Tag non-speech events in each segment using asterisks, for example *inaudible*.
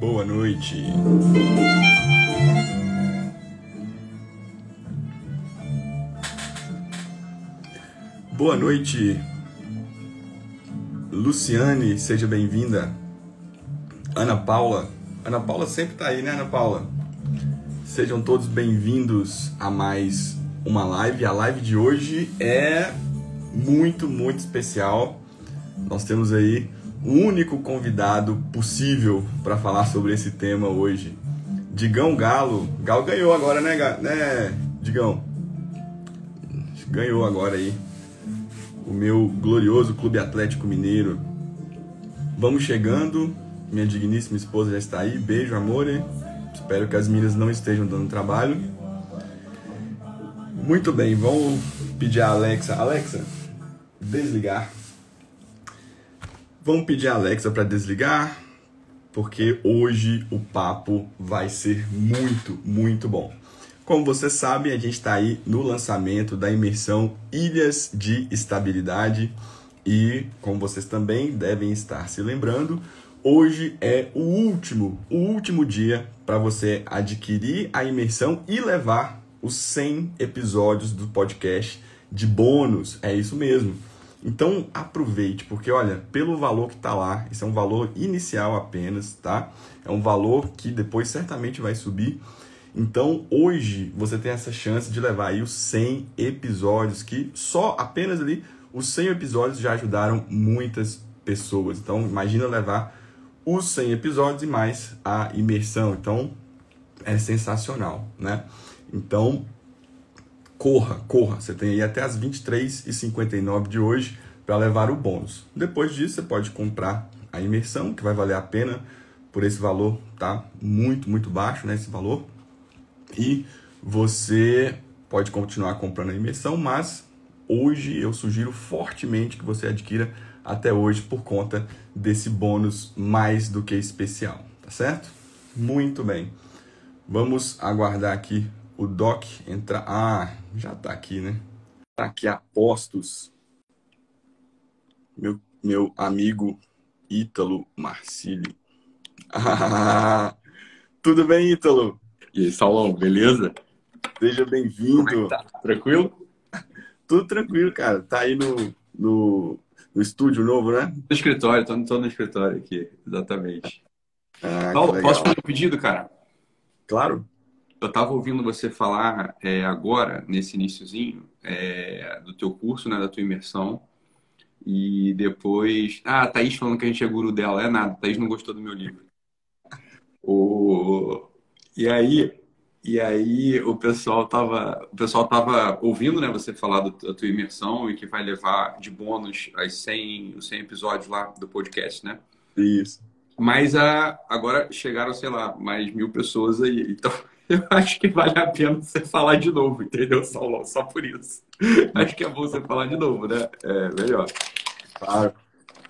Boa noite. Boa noite, Luciane, seja bem-vinda. Ana Paula, Ana Paula sempre tá aí, né, Ana Paula? Sejam todos bem-vindos a mais uma live. A live de hoje é muito, muito especial. Nós temos aí único convidado possível para falar sobre esse tema hoje. Digão Galo. Galo ganhou agora, né, né Digão? Ganhou agora aí. O meu glorioso Clube Atlético Mineiro. Vamos chegando. Minha digníssima esposa já está aí. Beijo, amor. Espero que as meninas não estejam dando trabalho. Muito bem, vamos pedir a Alexa. Alexa, desligar. Vamos pedir a Alexa para desligar, porque hoje o papo vai ser muito, muito bom. Como você sabe, a gente está aí no lançamento da imersão Ilhas de Estabilidade e, como vocês também devem estar se lembrando, hoje é o último, o último dia para você adquirir a imersão e levar os 100 episódios do podcast de bônus. É isso mesmo. Então aproveite, porque olha, pelo valor que está lá, isso é um valor inicial apenas, tá? É um valor que depois certamente vai subir. Então hoje você tem essa chance de levar aí os 100 episódios, que só apenas ali os 100 episódios já ajudaram muitas pessoas. Então imagina levar os 100 episódios e mais a imersão. Então é sensacional, né? Então corra, corra. Você tem aí até as 23h59 de hoje para levar o bônus. Depois disso, você pode comprar a imersão, que vai valer a pena por esse valor, tá? Muito, muito baixo, né? Esse valor. E você pode continuar comprando a imersão, mas hoje eu sugiro fortemente que você adquira até hoje por conta desse bônus mais do que especial, tá certo? Muito bem. Vamos aguardar aqui o Doc entrar. Ah, já tá aqui, né? Tá aqui a postos. Meu, meu amigo Ítalo Marcili. Ah, *laughs* tudo bem, Ítalo? E aí, Saulão, beleza? Seja bem-vindo. É tá? Tranquilo? *laughs* Tudo tranquilo, cara. Tá aí no, no, no estúdio novo, né? No escritório, tô, tô no escritório aqui, exatamente. Ah, Paulo, posso fazer um pedido, cara? Claro. Eu estava ouvindo você falar é, agora, nesse iníciozinho, é, do teu curso, né, da tua imersão. E depois... Ah, a Thaís falando que a gente é guru dela. É nada, a Thaís não gostou do meu livro. O... E aí, e aí o pessoal tava, o pessoal tava ouvindo, né, você falar do, da tua imersão e que vai levar de bônus as 100, os 100 episódios lá do podcast, né? Isso. Mas a, agora chegaram, sei lá, mais mil pessoas aí. Então, eu acho que vale a pena você falar de novo, entendeu, Saulo? Só por isso. Acho que é bom você falar de novo, né? É melhor. Claro.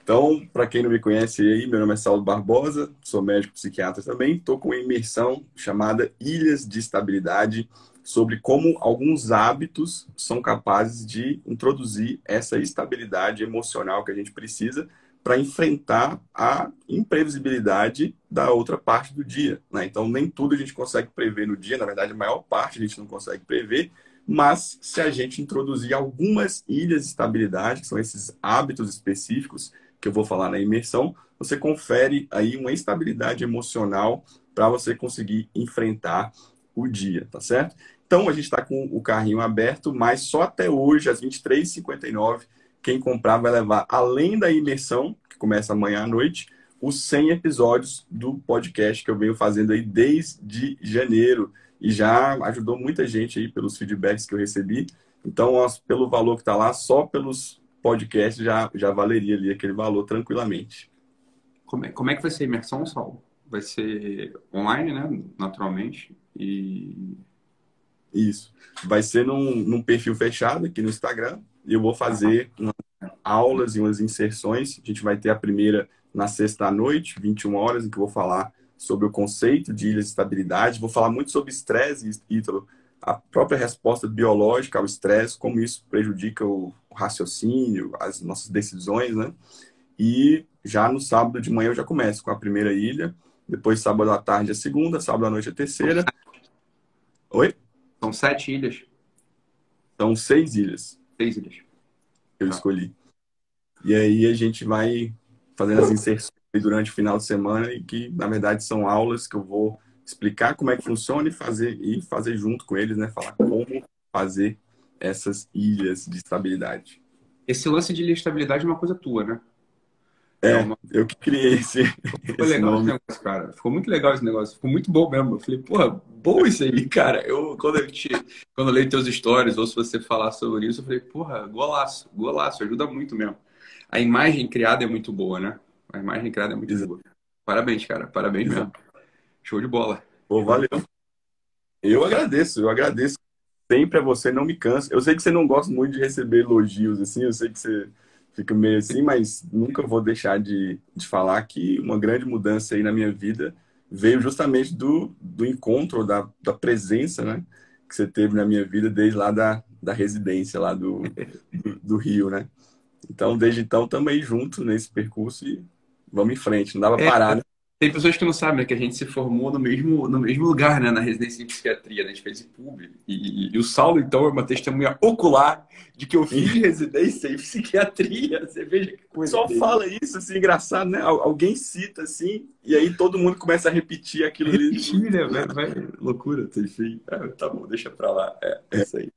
Então, para quem não me conhece aí, meu nome é Saulo Barbosa, sou médico psiquiatra também. Estou com uma imersão chamada Ilhas de Estabilidade, sobre como alguns hábitos são capazes de introduzir essa estabilidade emocional que a gente precisa para enfrentar a imprevisibilidade da outra parte do dia. Né? Então, nem tudo a gente consegue prever no dia, na verdade, a maior parte a gente não consegue prever, mas se a gente introduzir algumas ilhas de estabilidade, que são esses hábitos específicos que eu vou falar na imersão, você confere aí uma estabilidade emocional para você conseguir enfrentar o dia, tá certo? Então, a gente está com o carrinho aberto, mas só até hoje, às 23h59, quem comprar vai levar, além da imersão, que começa amanhã à noite, os 100 episódios do podcast que eu venho fazendo aí desde janeiro. E já ajudou muita gente aí pelos feedbacks que eu recebi. Então, pelo valor que está lá, só pelos podcasts já, já valeria ali aquele valor tranquilamente. Como é, como é que vai ser a imersão, Saulo? Vai ser online, né? Naturalmente. E. Isso. Vai ser num, num perfil fechado aqui no Instagram eu vou fazer aulas e umas inserções. A gente vai ter a primeira na sexta à noite, 21 horas, em que eu vou falar sobre o conceito de ilhas de estabilidade. Vou falar muito sobre estresse, Ítalo, a própria resposta biológica ao estresse, como isso prejudica o raciocínio, as nossas decisões, né? E já no sábado de manhã eu já começo com a primeira ilha Depois, sábado à tarde, a segunda. Sábado à noite, a terceira. Oi? São sete ilhas. São seis ilhas. Seis ilhas. Eu ah. escolhi. E aí a gente vai fazendo as inserções durante o final de semana e que, na verdade, são aulas que eu vou explicar como é que funciona e fazer, e fazer junto com eles, né? Falar como fazer essas ilhas de estabilidade. Esse lance de ilha de estabilidade é uma coisa tua, né? É, é uma... eu que criei esse. Ficou esse legal nome. esse negócio, cara. Ficou muito legal esse negócio. Ficou muito bom mesmo. Eu falei, porra, bom isso aí, *laughs* cara. Eu, quando eu, te, quando eu leio teus stories, ou se você falar sobre isso, eu falei, porra, golaço, golaço, ajuda muito mesmo. A imagem criada é muito boa, né? A imagem criada é muito Exato. boa. Parabéns, cara. Parabéns Exato. mesmo. Show de bola. Pô, valeu. Eu agradeço, eu agradeço sempre a você, não me cansa. Eu sei que você não gosta muito de receber elogios, assim, eu sei que você fica meio assim, mas nunca vou deixar de, de falar que uma grande mudança aí na minha vida veio justamente do, do encontro, da, da presença, né? Que você teve na minha vida desde lá da, da residência lá do, do, do Rio, né? Então, desde então, também junto nesse percurso e vamos em frente. Não dava é, parar, né? Tem pessoas que não sabem, né, que a gente se formou no mesmo, no mesmo lugar, né, na residência de psiquiatria, né, a gente fez em PUB. E, e, o Saulo, então, é uma testemunha ocular de que eu fiz residência em psiquiatria. Você veja que coisa. Só dele. fala isso, assim, engraçado, né? Alguém cita, assim, e aí todo mundo começa a repetir aquilo ali. Repetir, né? Vai, vai. Loucura, enfim. É, tá bom, deixa pra lá. É, é isso aí.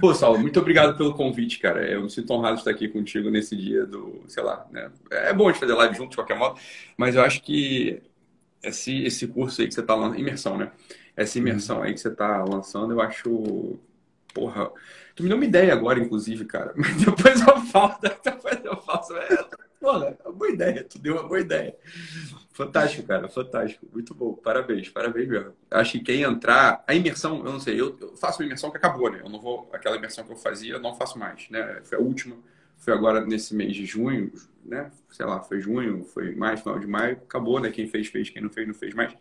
Pô, Saulo, muito obrigado pelo convite, cara. Eu me sinto honrado de estar aqui contigo nesse dia do, sei lá, né? É bom de fazer live junto, de qualquer modo, mas eu acho que esse, esse curso aí que você está lançando, imersão, né? Essa imersão uhum. aí que você está lançando, eu acho. Porra. Tu me deu uma ideia agora, inclusive, cara. *laughs* Mas depois eu falo, depois eu faço. É, porra, é boa ideia, tu deu uma boa ideia. Fantástico, cara, fantástico. Muito bom. Parabéns, parabéns mesmo. Acho que quem entrar. A imersão, eu não sei, eu, eu faço uma imersão que acabou, né? Eu não vou. Aquela imersão que eu fazia, eu não faço mais, né? Foi a última. Foi agora nesse mês de junho, né? Sei lá, foi junho, foi mais, final de maio, acabou, né? Quem fez, fez, quem não fez, não fez mais.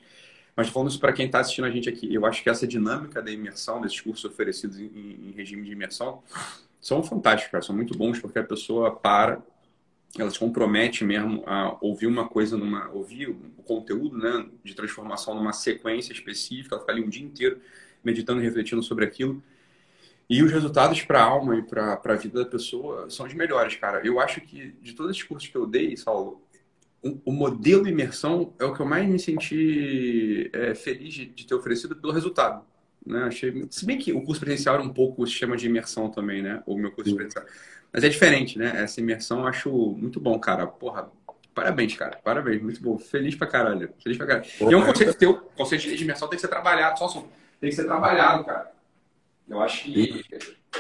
Mas falando isso para quem está assistindo a gente aqui, eu acho que essa dinâmica da imersão, desses cursos oferecidos em, em regime de imersão, são fantásticos, são muito bons porque a pessoa para, ela se compromete mesmo a ouvir uma coisa numa, ouvir o conteúdo, né, de transformação numa sequência específica, ela fica ali um dia inteiro meditando refletindo sobre aquilo. E os resultados para a alma e para a vida da pessoa são os melhores, cara. Eu acho que de todos os cursos que eu dei, Saulo, o, modelo imersão é o que eu mais me senti é, feliz de, de, ter oferecido pelo resultado. Né? Achei, se bem que o curso presencial era um pouco o sistema de imersão também, né? O meu curso Sim. presencial. Mas é diferente, né? Essa imersão eu acho muito bom, cara. Porra, parabéns, cara. Parabéns, muito bom. Feliz pra caralho. Feliz pra caralho. Porra, e é um conceito teu, conceito de imersão tem que ser trabalhado, só tem que ser trabalhado, cara. Eu acho que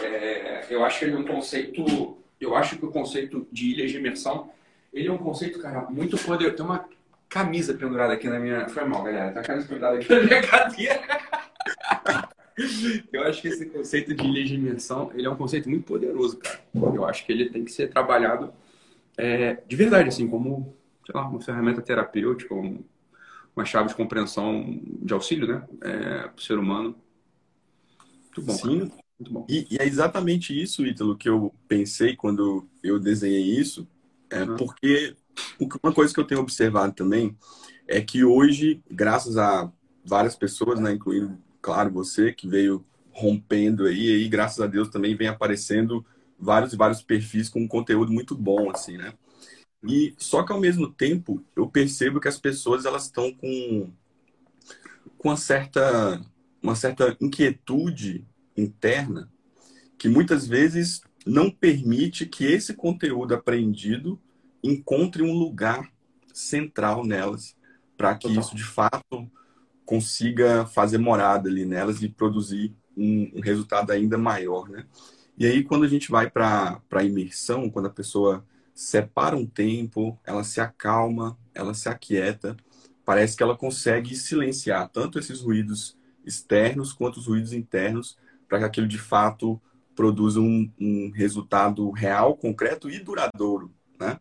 é, eu acho que ele é um conceito. Eu acho que o conceito de ilhas de imersão ele é um conceito, cara, muito poderoso. Tem uma camisa pendurada aqui na minha. Foi mal, galera. Tem uma camisa pendurada aqui na minha *laughs* cadeira. Eu acho que esse conceito de imersão ele é um conceito muito poderoso, cara. Eu acho que ele tem que ser trabalhado é, de verdade, assim, como sei lá, uma ferramenta terapêutica, uma chave de compreensão de auxílio, né, é, para o ser humano. Muito bom. Sim. Cara. Muito bom. E, e, é exatamente isso, Ítalo, que eu pensei quando eu desenhei isso, é, uhum. porque uma coisa que eu tenho observado também é que hoje, graças a várias pessoas, né, incluindo, claro, você, que veio rompendo aí, e aí, graças a Deus também vem aparecendo vários e vários perfis com um conteúdo muito bom, assim, né? E só que ao mesmo tempo eu percebo que as pessoas elas estão com com uma certa uma certa inquietude interna que muitas vezes não permite que esse conteúdo aprendido encontre um lugar central nelas, para que Total. isso de fato consiga fazer morada ali nelas e produzir um, um resultado ainda maior, né? E aí quando a gente vai para a imersão, quando a pessoa separa um tempo, ela se acalma, ela se aquieta, parece que ela consegue silenciar tanto esses ruídos externos quanto os ruídos internos para que aquilo de fato produza um, um, resultado real, concreto e duradouro, né?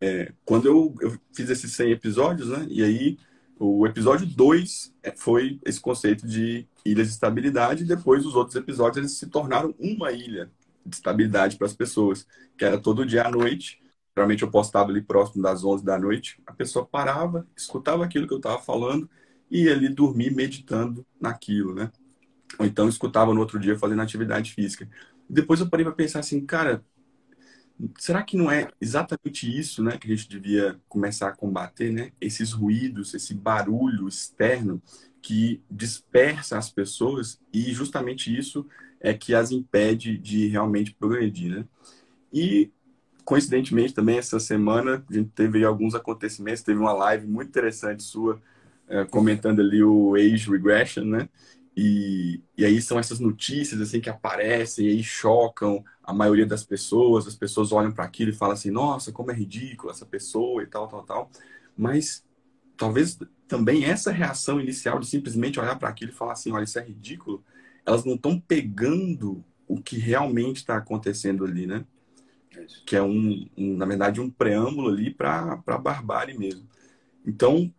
É, quando eu, eu, fiz esses 100 episódios, né? E aí o episódio 2 é, foi esse conceito de ilhas de estabilidade e depois os outros episódios eles se tornaram uma ilha de estabilidade para as pessoas, que era todo dia à noite geralmente eu postava ali próximo das 11 da noite, a pessoa parava, escutava aquilo que eu estava falando e ali dormir meditando naquilo, né? Ou então escutava no outro dia fazendo atividade física. Depois eu parei para pensar assim, cara, será que não é exatamente isso, né, que a gente devia começar a combater, né? Esses ruídos, esse barulho externo que dispersa as pessoas e justamente isso é que as impede de realmente progredir, né? E coincidentemente também essa semana a gente teve alguns acontecimentos, teve uma live muito interessante sua é, comentando ali o age regression, né? E, e aí são essas notícias assim que aparecem e aí chocam a maioria das pessoas, as pessoas olham para aquilo e falam assim, nossa, como é ridículo essa pessoa e tal, tal, tal. Mas talvez também essa reação inicial de simplesmente olhar para aquilo e falar assim, olha, isso é ridículo, elas não estão pegando o que realmente está acontecendo ali, né? Que é um, um, na verdade, um preâmbulo ali para a barbárie mesmo. Então,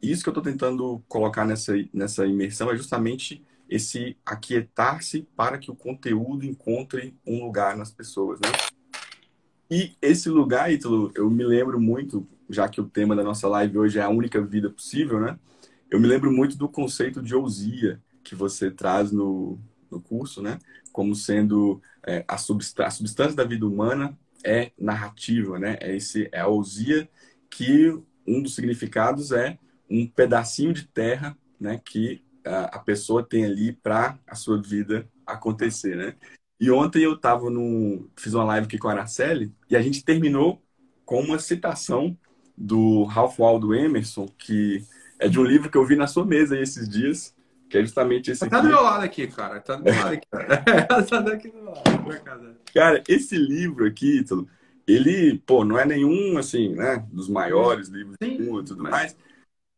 isso que eu estou tentando colocar nessa, nessa imersão é justamente esse aquietar-se para que o conteúdo encontre um lugar nas pessoas, né? E esse lugar, Ítalo, eu me lembro muito, já que o tema da nossa live hoje é a única vida possível, né? Eu me lembro muito do conceito de ousia que você traz no, no curso, né? Como sendo é, a, substância, a substância da vida humana é narrativa, né? É, esse, é a ousia que um dos significados é um pedacinho de terra, né? Que a, a pessoa tem ali para a sua vida acontecer, né? E ontem eu tava no fiz uma live aqui com a Araceli e a gente terminou com uma citação do Ralph Waldo Emerson, que é de um livro que eu vi na sua mesa esses dias, que é justamente esse Tá do meu lado aqui, cara. Tá do meu lado aqui, cara. *laughs* tá daqui do lado. Cara, esse livro aqui, Ítalo, ele, pô, não é nenhum, assim, né, dos maiores livros Sim, do mundo e tudo mas... mais,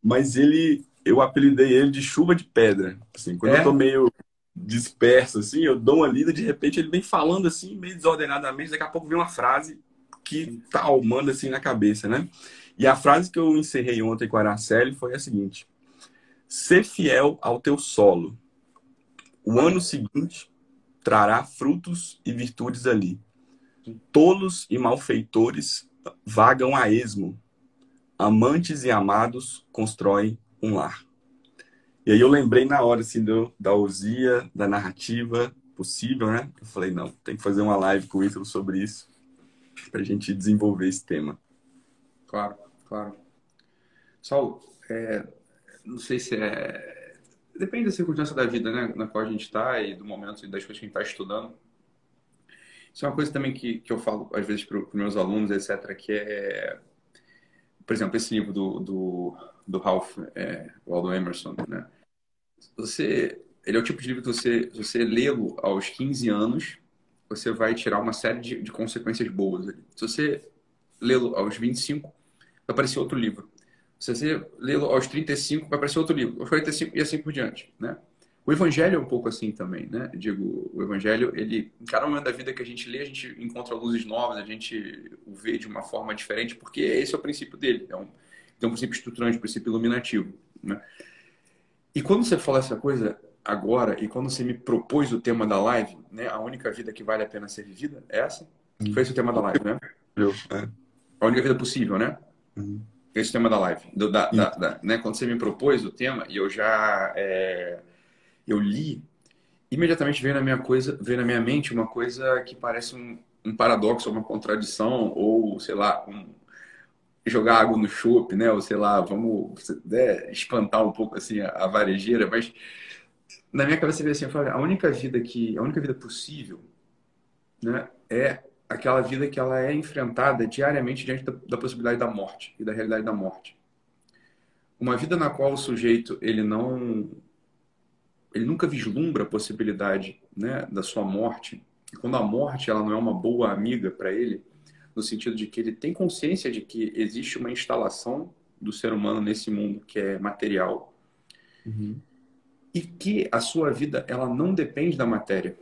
mas ele, eu apelidei ele de chuva de pedra. Assim, quando é? eu tô meio disperso, assim, eu dou uma lida, de repente ele vem falando assim, meio desordenadamente, daqui a pouco vem uma frase que tal, manda assim na cabeça, né? E a frase que eu encerrei ontem com a Araceli foi a seguinte: Ser fiel ao teu solo. O ano seguinte trará frutos e virtudes ali. Tolos e malfeitores vagam a esmo. Amantes e amados constroem um lar. E aí eu lembrei na hora assim do, da ousia, da narrativa possível, né? Eu falei, não, tem que fazer uma live com o Ítalo sobre isso para a gente desenvolver esse tema. Claro, claro. Saulo, é, não sei se é. Depende da circunstância da vida, né? Na qual a gente está e do momento e das coisas que a gente está estudando. Isso é uma coisa também que, que eu falo, às vezes, para os meus alunos, etc., que é. Por exemplo, esse livro do, do, do Ralph é, Waldo Emerson, né? Você, ele é o tipo de livro que você, você lê-lo aos 15 anos, você vai tirar uma série de, de consequências boas. Ali. Se você lê-lo aos 25, vai aparecer outro livro. Se você lê-lo aos 35, vai aparecer outro livro, aos 45 e assim por diante, né? O evangelho é um pouco assim também, né? Digo, o evangelho, ele, em cada momento da vida que a gente lê, a gente encontra luzes novas, a gente o vê de uma forma diferente, porque esse é o princípio dele. É um, tem um princípio estruturante, um princípio iluminativo, né? E quando você fala essa coisa agora, e quando você me propôs o tema da live, né? A única vida que vale a pena ser vivida, é essa? Uhum. Foi esse o tema da live, né? Eu, é. A única vida possível, né? Uhum esse tema da live. Do, da, da, da, né? Quando você me propôs o tema e eu já é, eu li, imediatamente veio na minha coisa, veio na minha mente uma coisa que parece um, um paradoxo, uma contradição ou sei lá, um, jogar água no chope, né? Ou sei lá, vamos né, espantar um pouco assim a, a varejeira, mas na minha cabeça veio assim, eu falei, a única vida que, a única vida possível, né, é aquela vida que ela é enfrentada diariamente diante da, da, possibilidade da morte e da realidade da morte. Uma vida na qual o sujeito ele não ele nunca vislumbra a possibilidade né, da sua morte. E quando a morte ela não é uma boa amiga para ele, no sentido de que ele tem consciência de que existe uma instalação do ser humano nesse mundo que é material uhum. e que a sua vida ela não depende da matéria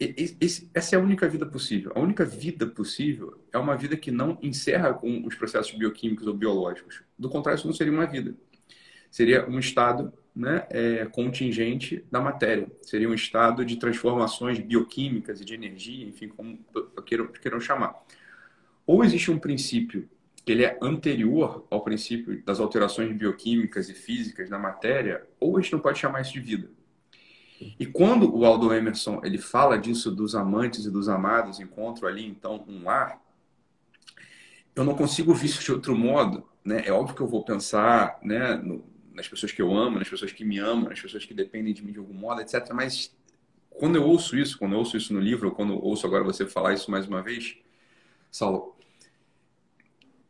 esse, essa é a única vida possível. A única vida possível é uma vida que não encerra com os processos bioquímicos ou biológicos. Do contrário, isso não seria uma vida. Seria um estado né, é, contingente da matéria. Seria um estado de transformações bioquímicas e de energia, enfim, como queiram, queiram chamar. ou existe um princípio que ele é anterior ao princípio das alterações bioquímicas e físicas na matéria, ou a gente não pode chamar isso de vida. E quando o Aldo Emerson ele fala disso dos amantes e dos amados encontram ali então um lar, eu não consigo ver isso de outro modo, né? É óbvio que eu vou pensar, né, no, nas pessoas que eu amo, nas pessoas que me amam, nas pessoas que dependem de mim de algum modo, etc. Mas quando eu ouço isso, quando eu ouço isso no livro, ou quando eu ouço agora você falar isso mais uma vez, Saulo,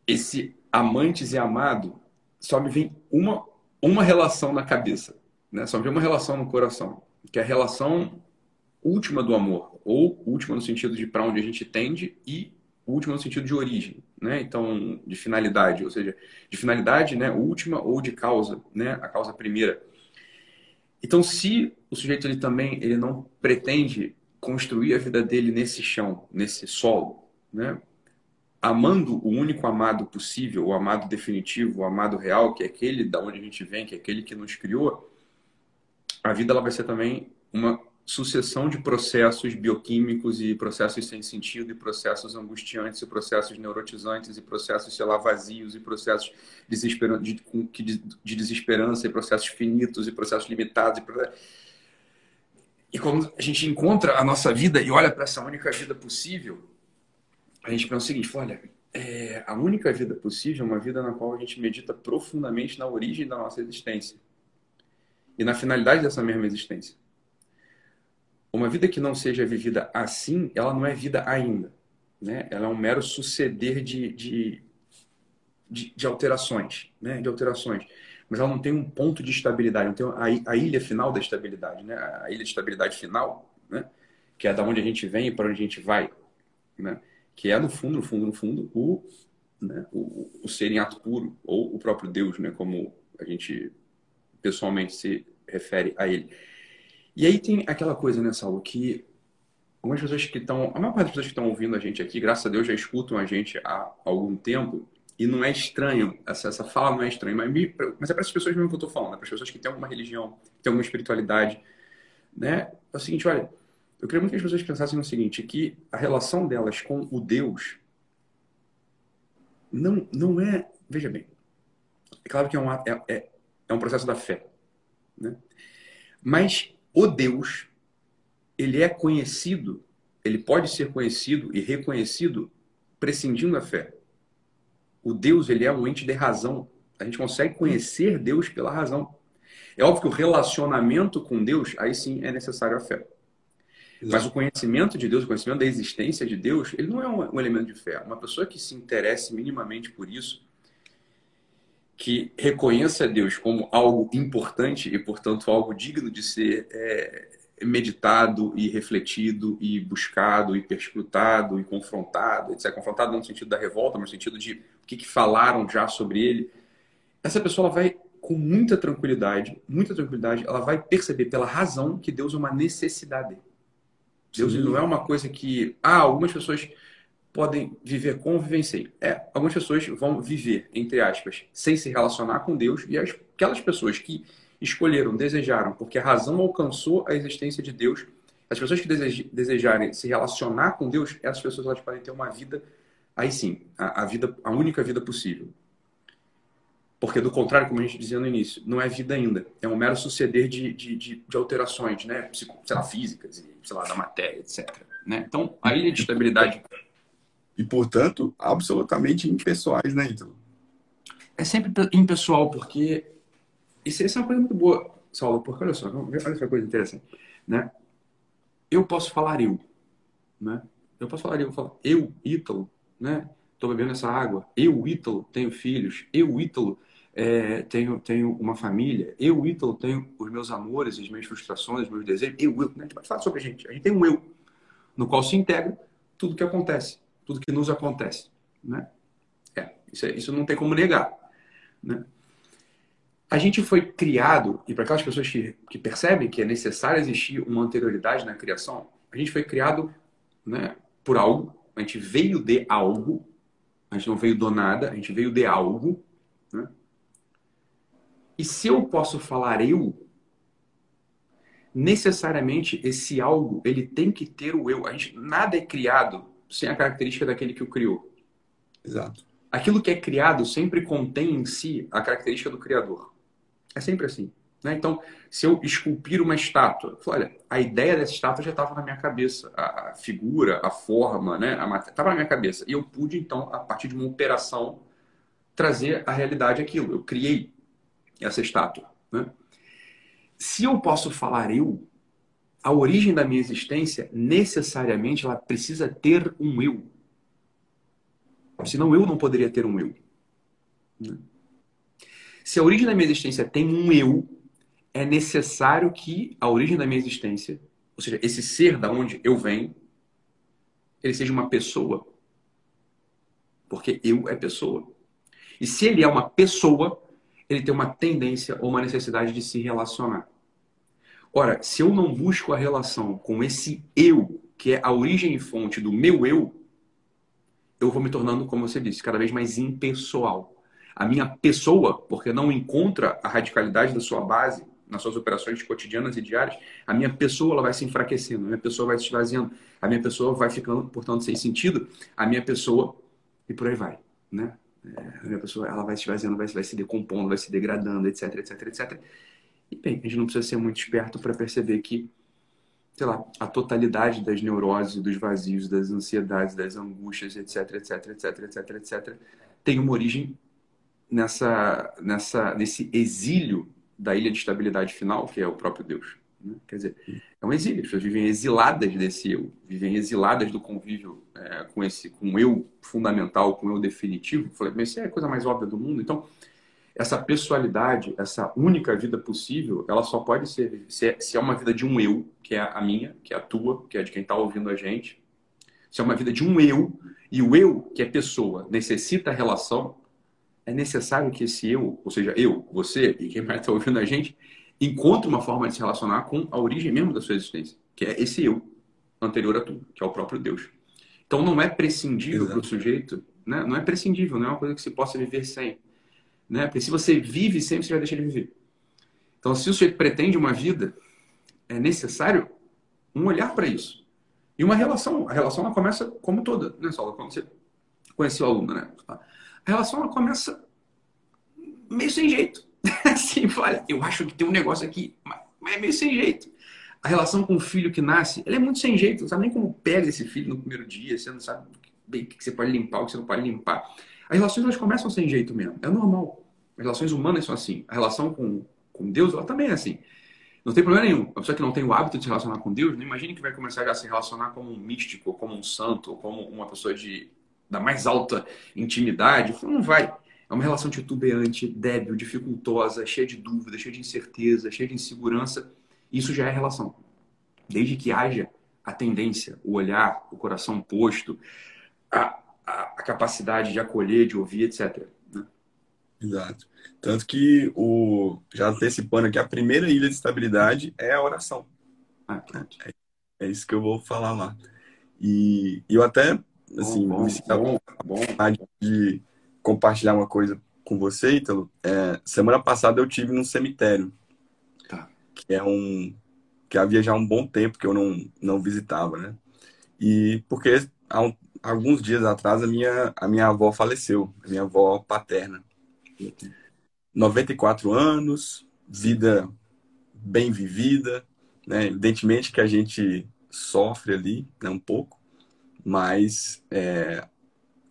esse amantes e amado só me vem uma uma relação na cabeça, né? Só me vem uma relação no coração, que é a relação última do amor, ou última no sentido de para onde a gente tende e última no sentido de origem, né? Então, de finalidade, ou seja, de finalidade, né, última ou de causa, né, a causa primeira. Então, se o sujeito ele também ele não pretende construir a vida dele nesse chão, nesse solo, né? Amando o único amado possível, o amado definitivo, o amado real, que é aquele da onde a gente vem, que é aquele que nos criou, a vida ela vai ser também uma sucessão de processos bioquímicos e processos sem sentido e processos angustiantes e processos neurotizantes e processos, sei lá, vazios e processos de, de, de desesperança e processos finitos e processos limitados. E, e quando a gente encontra a nossa vida e olha para essa única vida possível, a gente pensa o seguinte, olha, é, a única vida possível é uma vida na qual a gente medita profundamente na origem da nossa existência e na finalidade dessa mesma existência. Uma vida que não seja vivida assim, ela não é vida ainda. Né? Ela é um mero suceder de, de, de, de alterações, né? de alterações. Mas ela não tem um ponto de estabilidade, não tem a, a ilha final da estabilidade, né? a ilha de estabilidade final, né? que é da onde a gente vem e para onde a gente vai. Né? Que é, no fundo, no fundo, no fundo, o, né? o, o ser em ato puro, ou o próprio Deus, né? como a gente pessoalmente se refere a ele. E aí tem aquela coisa, né, Saulo, que algumas pessoas que estão. A maior parte das pessoas que estão ouvindo a gente aqui, graças a Deus, já escutam a gente há algum tempo. E não é estranho, essa, essa fala não é estranha, mas, me, mas é para as pessoas mesmo que eu estou falando, é para as pessoas que têm alguma religião, que têm alguma espiritualidade. Né? É o seguinte, olha, eu queria muito que as pessoas pensassem no seguinte, que a relação delas com o Deus não, não é... Veja bem, é claro que é um, é, é, é um processo da fé, né? mas o Deus, ele é conhecido, ele pode ser conhecido e reconhecido prescindindo da fé. O Deus, ele é um ente de razão. A gente consegue conhecer Deus pela razão. É óbvio que o relacionamento com Deus, aí sim é necessário a fé. Mas o conhecimento de Deus, o conhecimento da existência de Deus, ele não é um, um elemento de fé. Uma pessoa que se interesse minimamente por isso, que reconheça Deus como algo importante e, portanto, algo digno de ser é, meditado e refletido e buscado e perscrutado e confrontado, etc. Confrontado não no sentido da revolta, mas no sentido de o que, que falaram já sobre ele. Essa pessoa vai com muita tranquilidade, muita tranquilidade, ela vai perceber pela razão que Deus é uma necessidade. Deus não é uma coisa que, ah, algumas pessoas podem viver ou vivenciar. É, algumas pessoas vão viver, entre aspas, sem se relacionar com Deus, e as, aquelas pessoas que escolheram, desejaram, porque a razão alcançou a existência de Deus, as pessoas que desejarem se relacionar com Deus, essas pessoas elas podem ter uma vida, aí sim, a, a vida, a única vida possível. Porque, do contrário, como a gente dizia no início, não é vida ainda. É um mero suceder de, de, de, de alterações, né? sei lá, físicas, sei lá, da matéria, etc. Né? Então, a ilha de estabilidade e, portanto, absolutamente impessoais, né, Ítalo? É sempre impessoal, porque isso, isso é uma coisa muito boa, Saulo, porque olha só, olha essa coisa interessante, né? Eu posso falar eu, né? Eu posso falar eu, eu falar eu, Ítalo, né? Tô bebendo essa água. Eu, Ítalo, tenho filhos. Eu, Ítalo, é, tenho, tenho uma família. Eu, Ítalo, tenho os meus amores, as minhas frustrações, os meus desejos. Eu, eu. Né? A gente falar sobre a gente. A gente tem um eu, no qual se integra tudo que acontece tudo que nos acontece. Né? É, isso, é, isso não tem como negar. Né? A gente foi criado, e para aquelas pessoas que, que percebem que é necessário existir uma anterioridade na criação, a gente foi criado né, por algo, a gente veio de algo, a gente não veio do nada, a gente veio de algo. Né? E se eu posso falar eu, necessariamente esse algo ele tem que ter o eu. A gente, nada é criado sem a característica daquele que o criou. Exato. Aquilo que é criado sempre contém em si a característica do criador. É sempre assim. Né? Então, se eu esculpir uma estátua, olha, a ideia dessa estátua já estava na minha cabeça, a, figura, a forma, né, estava na minha cabeça. E eu pude, então, a partir de uma operação, trazer à realidade aquilo. Eu criei essa estátua. Né? Se eu posso falar eu, a origem da minha existência, necessariamente, ela precisa ter um eu. Senão eu não poderia ter um eu. Se a origem da minha existência tem um eu, é necessário que a origem da minha existência, ou seja, esse ser da onde eu venho, ele seja uma pessoa. Porque eu é pessoa. E se ele é uma pessoa, ele tem uma tendência ou uma necessidade de se relacionar. Ora, se eu não busco a relação com esse eu, que é a origem e fonte do meu eu, eu vou me tornando, como você disse, cada vez mais impessoal. A minha pessoa, porque não encontra a radicalidade da sua base nas suas operações cotidianas e diárias, a minha pessoa ela vai se enfraquecendo, a minha pessoa vai se esvaziando, a minha pessoa vai ficando, portanto, sem sentido, a minha pessoa e por aí vai, né? É, a minha pessoa ela vai se esvaziando, vai, vai se decompondo, vai se degradando, etc, etc, etc. Bem, a gente não precisa ser muito esperto para perceber que sei lá, a totalidade das neuroses, dos vazios, das ansiedades, das angústias, etc, etc, etc, etc, etc, tem uma origem nessa, nessa, nesse exílio da ilha de estabilidade final, que é o próprio Deus. Né? Quer dizer, é um exílio. As pessoas vivem exiladas desse eu, vivem exiladas do convívio é, com esse, com o eu fundamental, com o eu definitivo. falei, mas isso é a coisa mais óbvia do mundo. Então, essa pessoalidade, essa única vida possível, ela só pode ser se é, se é uma vida de um eu, que é a minha, que é a tua, que é de quem está ouvindo a gente. Se é uma vida de um eu, e o eu, que é pessoa, necessita relação, é necessário que esse eu, ou seja, eu, você e quem vai estar tá ouvindo a gente, encontre uma forma de se relacionar com a origem mesmo da sua existência, que é esse eu anterior a tudo, que é o próprio Deus. Então não é prescindível para o sujeito, né? não é prescindível, não é uma coisa que se possa viver sem. Né? Porque se você vive sempre, você vai deixar de viver. Então, se o sujeito pretende uma vida, é necessário um olhar para isso. E uma relação. A relação ela começa como toda, né, Saulo? Quando você conheceu o aluno, né? A relação ela começa meio sem jeito. *laughs* assim, olha, eu acho que tem um negócio aqui, mas é meio sem jeito. A relação com o filho que nasce, ela é muito sem jeito. Não sabe nem como pega esse filho no primeiro dia, você não sabe bem o que você pode limpar, o que você não pode limpar. As relações elas começam sem jeito mesmo, é normal. As relações humanas são assim. A relação com, com Deus, ela também é assim. Não tem problema nenhum. A pessoa que não tem o hábito de se relacionar com Deus, não imagine que vai começar a se relacionar como um místico, como um santo, como uma pessoa de, da mais alta intimidade. Não vai. É uma relação titubeante, débil, dificultosa, cheia de dúvida, cheia de incerteza, cheia de insegurança. Isso já é relação. Desde que haja a tendência, o olhar, o coração posto, a, a, a capacidade de acolher, de ouvir, etc. Exato. Tanto que, o, já antecipando aqui, a primeira ilha de estabilidade é a oração. Ah, é, é, isso que eu vou falar lá. E, eu até, assim, bom, me bom, bom. de compartilhar uma coisa com você, Ítalo. É, semana passada eu tive num cemitério. Tá. Que é um... Que havia já um bom tempo que eu não, não visitava, né? E porque há um, alguns dias atrás a minha, a minha avó faleceu, a minha avó paterna. 94 anos, vida bem vivida, né? Evidentemente que a gente sofre ali, né, um pouco, mas é,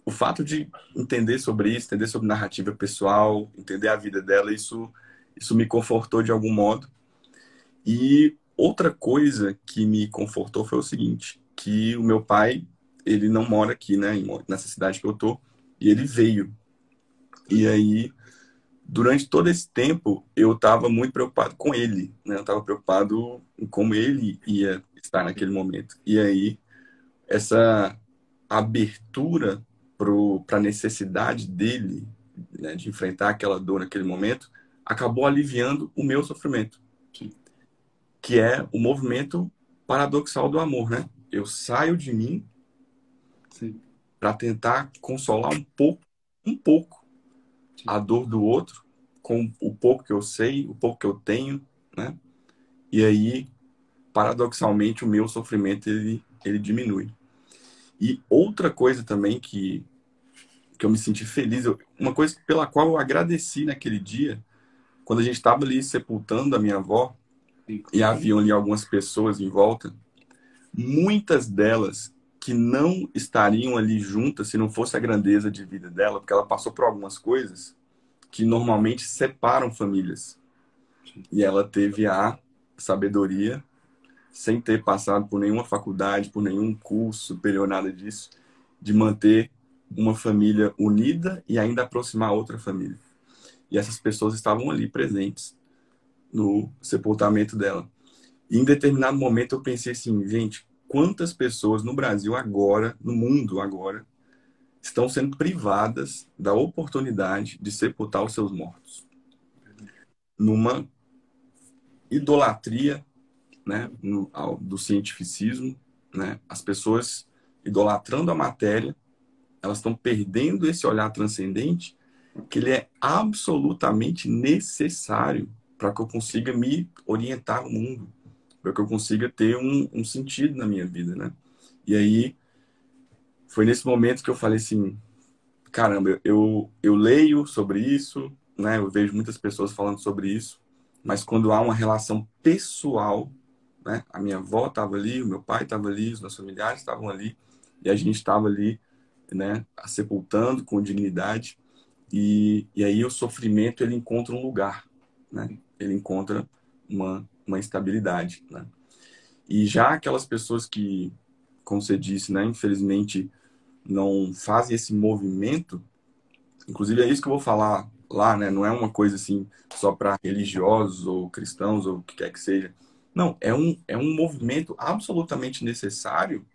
o fato de entender sobre isso, entender sobre narrativa pessoal, entender a vida dela, isso, isso me confortou de algum modo. E outra coisa que me confortou foi o seguinte, que o meu pai, ele não mora aqui, né, nessa cidade que eu tô, e ele veio. E aí durante todo esse tempo eu estava muito preocupado com ele, né? Eu estava preocupado em como ele ia estar naquele momento. E aí essa abertura para a necessidade dele né, de enfrentar aquela dor naquele momento acabou aliviando o meu sofrimento, que é o movimento paradoxal do amor, né? Eu saio de mim para tentar consolar um pouco, um pouco a dor do outro com o pouco que eu sei, o pouco que eu tenho, né? E aí, paradoxalmente, o meu sofrimento ele, ele diminui. E outra coisa também que, que eu me senti feliz, eu, uma coisa pela qual eu agradeci naquele dia, quando a gente estava ali sepultando a minha avó, e haviam ali algumas pessoas em volta, muitas delas que não estariam ali juntas se não fosse a grandeza de vida dela, porque ela passou por algumas coisas que normalmente separam famílias. E ela teve a sabedoria, sem ter passado por nenhuma faculdade, por nenhum curso superior, nada disso, de manter uma família unida e ainda aproximar outra família. E essas pessoas estavam ali presentes no sepultamento dela. E em determinado momento eu pensei assim, gente, quantas pessoas no Brasil agora, no mundo agora, estão sendo privadas da oportunidade de sepultar os seus mortos? Numa idolatria né, no, ao, do cientificismo, né, as pessoas idolatrando a matéria, elas estão perdendo esse olhar transcendente que ele é absolutamente necessário para que eu consiga me orientar no mundo, para que eu consiga ter um, um, sentido na minha vida, né? E aí foi nesse momento que eu falei assim, caramba, eu eu leio sobre isso, né? Eu vejo muitas pessoas falando sobre isso, mas quando há uma relação pessoal, né? A minha avó estava ali, o meu pai estava ali, os meus familiares estavam ali e a gente estava ali, né? Sepultando com dignidade e, e aí o sofrimento ele encontra um lugar, né? Ele encontra uma uma estabilidade, né? E já aquelas pessoas que, como você disse, né, infelizmente não fazem esse movimento, inclusive é isso que eu vou falar lá, né? Não é uma coisa assim só para religiosos ou cristãos ou o que quer que seja. Não, é um, é um movimento absolutamente necessário,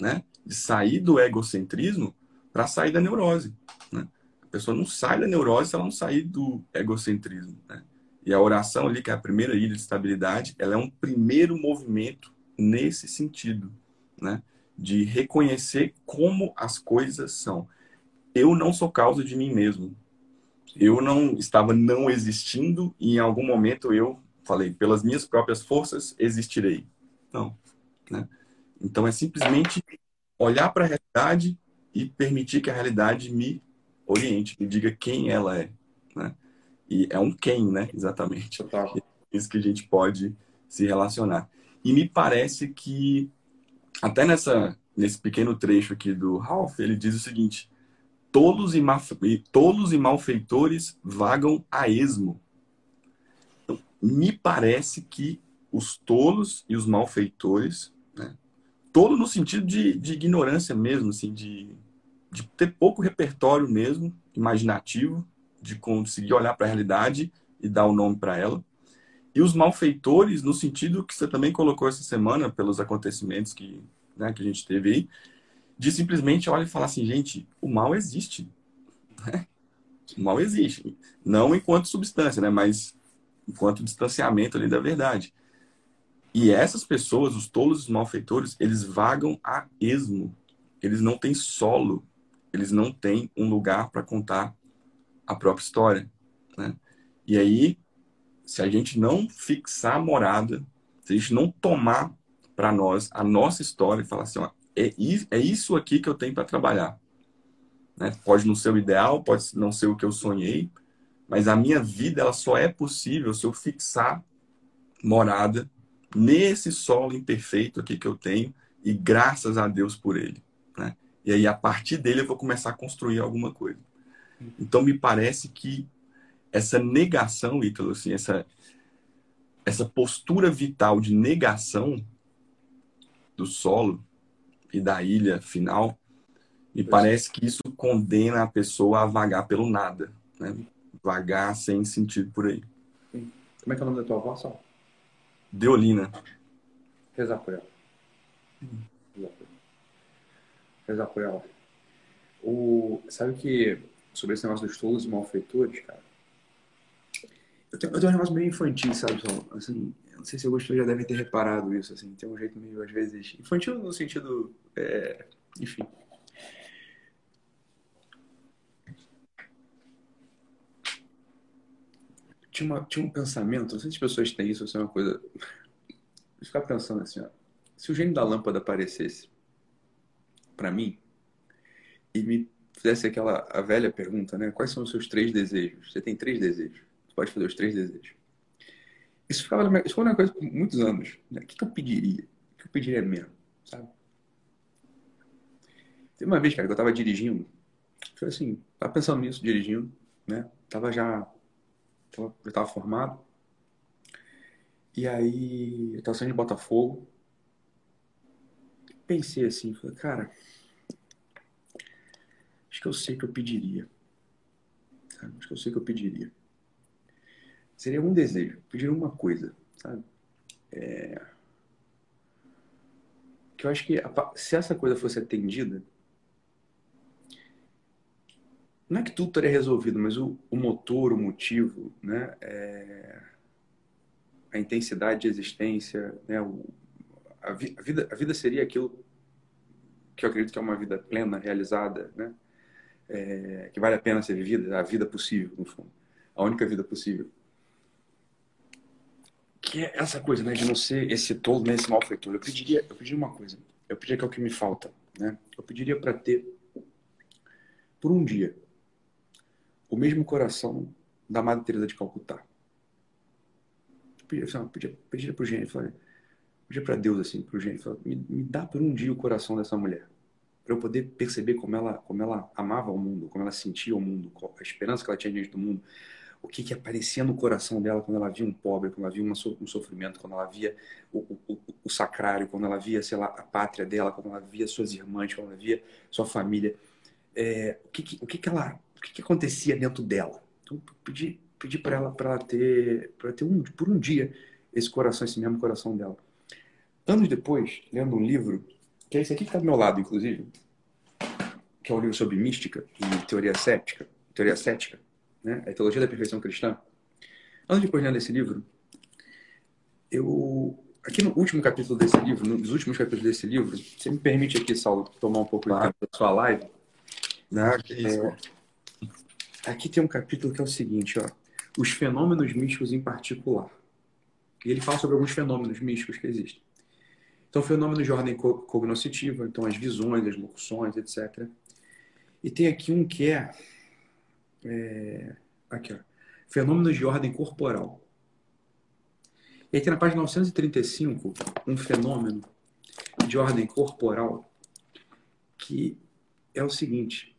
né? De sair do egocentrismo para sair da neurose, né? A pessoa não sai da neurose se ela não sair do egocentrismo, né? E a oração ali, que é a primeira ilha de estabilidade, ela é um primeiro movimento nesse sentido, né? De reconhecer como as coisas são. Eu não sou causa de mim mesmo eu não estava não existindo e em algum momento eu falei, pelas minhas próprias forças existirei. Não. Né? Então é simplesmente olhar para a realidade e permitir que a realidade me oriente, me diga quem ela é. Né? E é um quem, né? Exatamente. Total. É isso que a gente pode se relacionar. E me parece que até nessa nesse pequeno trecho aqui do Ralph, ele diz o seguinte: tolos e, tolos e malfeitores vagam a esmo. Então, me parece que os tolos e os malfeitores, né, tolo no sentido de, de ignorância mesmo, assim, de, de ter pouco repertório mesmo, imaginativo, de conseguir olhar para a realidade e dar o um nome para ela. E os malfeitores, no sentido que você também colocou essa semana, pelos acontecimentos que, né, que a gente teve aí, de simplesmente olhar e falar assim, gente, o mal existe. Né? O mal existe. Não enquanto substância, né? mas enquanto distanciamento ali da verdade. E essas pessoas, os tolos os malfeitores, eles vagam a esmo. Eles não têm solo. Eles não têm um lugar para contar a própria história. Né? E aí, se a gente não fixar a morada, se a gente não tomar para nós a nossa história e falar assim, ó, é, é isso aqui que eu tenho para trabalhar. Né? Pode não ser o ideal, pode não ser o que eu sonhei, mas a minha vida ela só é possível se eu fixar morada nesse solo imperfeito aqui que eu tenho e graças a Deus por ele. Né? E aí, a partir dele, eu vou começar a construir alguma coisa. Então, me parece que essa negação, Ítalo, assim, essa, essa postura vital de negação do solo, e da ilha final, e parece que isso condena a pessoa a vagar pelo nada, né? Vagar sem sentido por aí. Sim. Como é que é o nome da tua avó, Sal? Deolina. Rezar por ela. Rezar por ela. Rezar por ela. O... Sabe que, sobre esse negócio dos tolos e malfeitores, cara, eu tenho, eu tenho um negócio meio infantil, sabe, Assim, não sei se Augusto já deve ter reparado isso, assim, tem um jeito meio, às vezes, infantil no sentido, é, enfim. Tinha, uma, tinha um pensamento, não sei se as pessoas têm isso, se é uma coisa... Ficar pensando assim, ó, se o gênio da lâmpada aparecesse para mim e me fizesse aquela a velha pergunta, né? Quais são os seus três desejos? Você tem três desejos. Você pode fazer os três desejos. Isso, ficava, isso foi uma coisa por muitos anos. Né? O que, eu pediria? O que eu pediria mesmo? Sabe? Teve uma vez, cara, que eu tava dirigindo. Foi assim, tava pensando nisso, dirigindo, né? Tava já. Tava, eu tava formado. E aí, eu tava saindo de Botafogo. Pensei assim, falei, cara, acho que eu sei que eu pediria. Acho que eu sei que eu pediria. Seria um desejo, pedir uma coisa, sabe? É... Que eu acho que se essa coisa fosse atendida, não é que tudo estaria resolvido, mas o, o motor, o motivo, né? É... A intensidade de existência, né? O, a, vi, a, vida, a vida seria aquilo que eu acredito que é uma vida plena, realizada, né? É... que vale a pena ser vivida, a vida possível, no fundo. A única vida possível que é essa coisa, né, de não ser esse tolo, né, esse malfeitor. Eu pediria, eu pediria uma coisa. Eu pediria que é o que me falta, né? Eu pediria para ter por um dia o mesmo coração da Madre Teresa de Calcutá. Eu pediria, pediria pro gênio, pediria para Deus assim, pro gênio, falei, me, me dá por um dia o coração dessa mulher, para eu poder perceber como ela, como ela amava o mundo, como ela sentia o mundo, a esperança que ela tinha diante do mundo, o que, que aparecia no coração dela quando ela via um pobre, quando ela via um sofrimento, quando ela via o, o, o, sacrário, quando ela via, sei lá, a pátria dela, quando ela via suas irmãs, quando ela via sua família. É, o que, que, o que, que ela, o que, que acontecia dentro dela? Então, pedi, pedi para ela para ter, para ter um, por um dia esse coração, esse mesmo coração dela. Anos depois, lendo um livro, que é esse aqui que está do meu lado, inclusive, que é um livro sobre mística e teoria cética, teoria cética né? A Teologia da Perfeição Cristã. Antes de ler esse livro, eu aqui no último capítulo desse livro, nos últimos capítulos desse livro, você me permite aqui, Saulo, tomar um pouco claro. da sua live? Não, que isso. É, aqui tem um capítulo que é o seguinte, ó, os fenômenos místicos em particular. E ele fala sobre alguns fenômenos místicos que existem. Então, fenômenos de ordem cognoscitiva, então as visões, as locuções, etc. E tem aqui um que é é, aqui, ó. Fenômenos de ordem corporal. E tem na página 935 um fenômeno de ordem corporal que é o seguinte,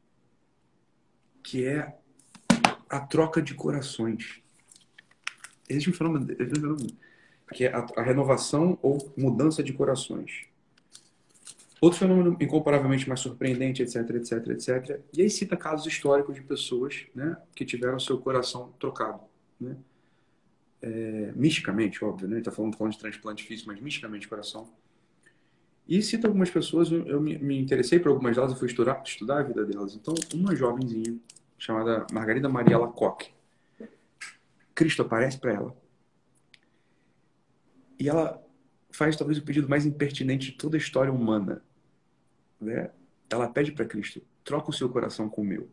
que é a troca de corações. Existe um fenômeno, existe um fenômeno que é a, a renovação ou mudança de corações. Outro fenômeno incomparavelmente mais surpreendente, etc, etc, etc. E aí cita casos históricos de pessoas né, que tiveram seu coração trocado. Né? É, misticamente, óbvio, né? Está falando, falando de transplante físico, mas misticamente coração. E cita algumas pessoas, eu me, me interessei por algumas delas e fui estudar, estudar a vida delas. Então, uma jovenzinha chamada Margarida Maria Lacoque, Cristo aparece para ela. E ela faz talvez o pedido mais impertinente de toda a história humana né? Ela pede para Cristo: troca o seu coração com o meu.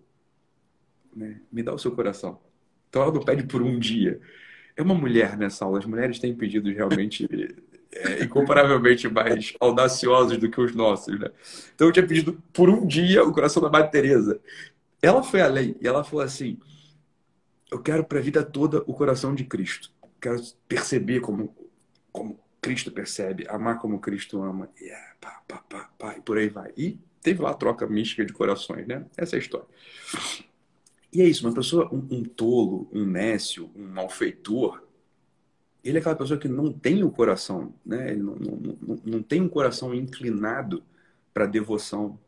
Né? Me dá o seu coração. Então ela não pede por um dia. É uma mulher nessa aula. As mulheres têm pedidos realmente é, incomparavelmente mais audaciosos do que os nossos. Né? Então eu tinha pedido por um dia o coração da Madre Teresa. Ela foi além e ela falou assim: eu quero para a vida toda o coração de Cristo. Quero perceber como, como Cristo percebe, amar como Cristo ama. Yeah, pá, pá, pá, pá, e por aí vai. E teve lá a troca mística de corações, né? Essa é a história. E é isso, uma pessoa, um, um tolo, um nécio, um malfeitor, ele é aquela pessoa que não tem o coração, né? Ele não, não, não, não tem um coração inclinado para devoção.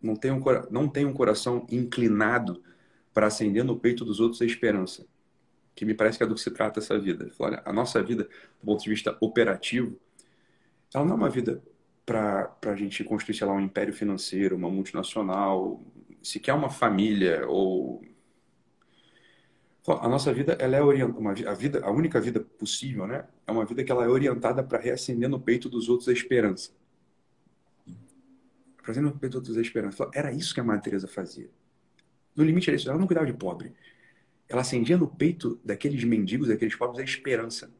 Não tem, um, não tem um coração inclinado para acender no peito dos outros a esperança que me parece que é do que se trata essa vida. Olha, a nossa vida, do ponto de vista operativo, ela não é uma vida para a gente construir, sei lá, um império financeiro, uma multinacional, sequer uma família ou a nossa vida ela é orientada a vida a única vida possível né é uma vida que ela é orientada para reacender no peito dos outros a esperança. Fazendo no peito dos outros a esperança. Era isso que a Madre Teresa fazia. No limite era isso ela não cuidava de pobre ela acendia no peito daqueles mendigos, daqueles pobres, a esperança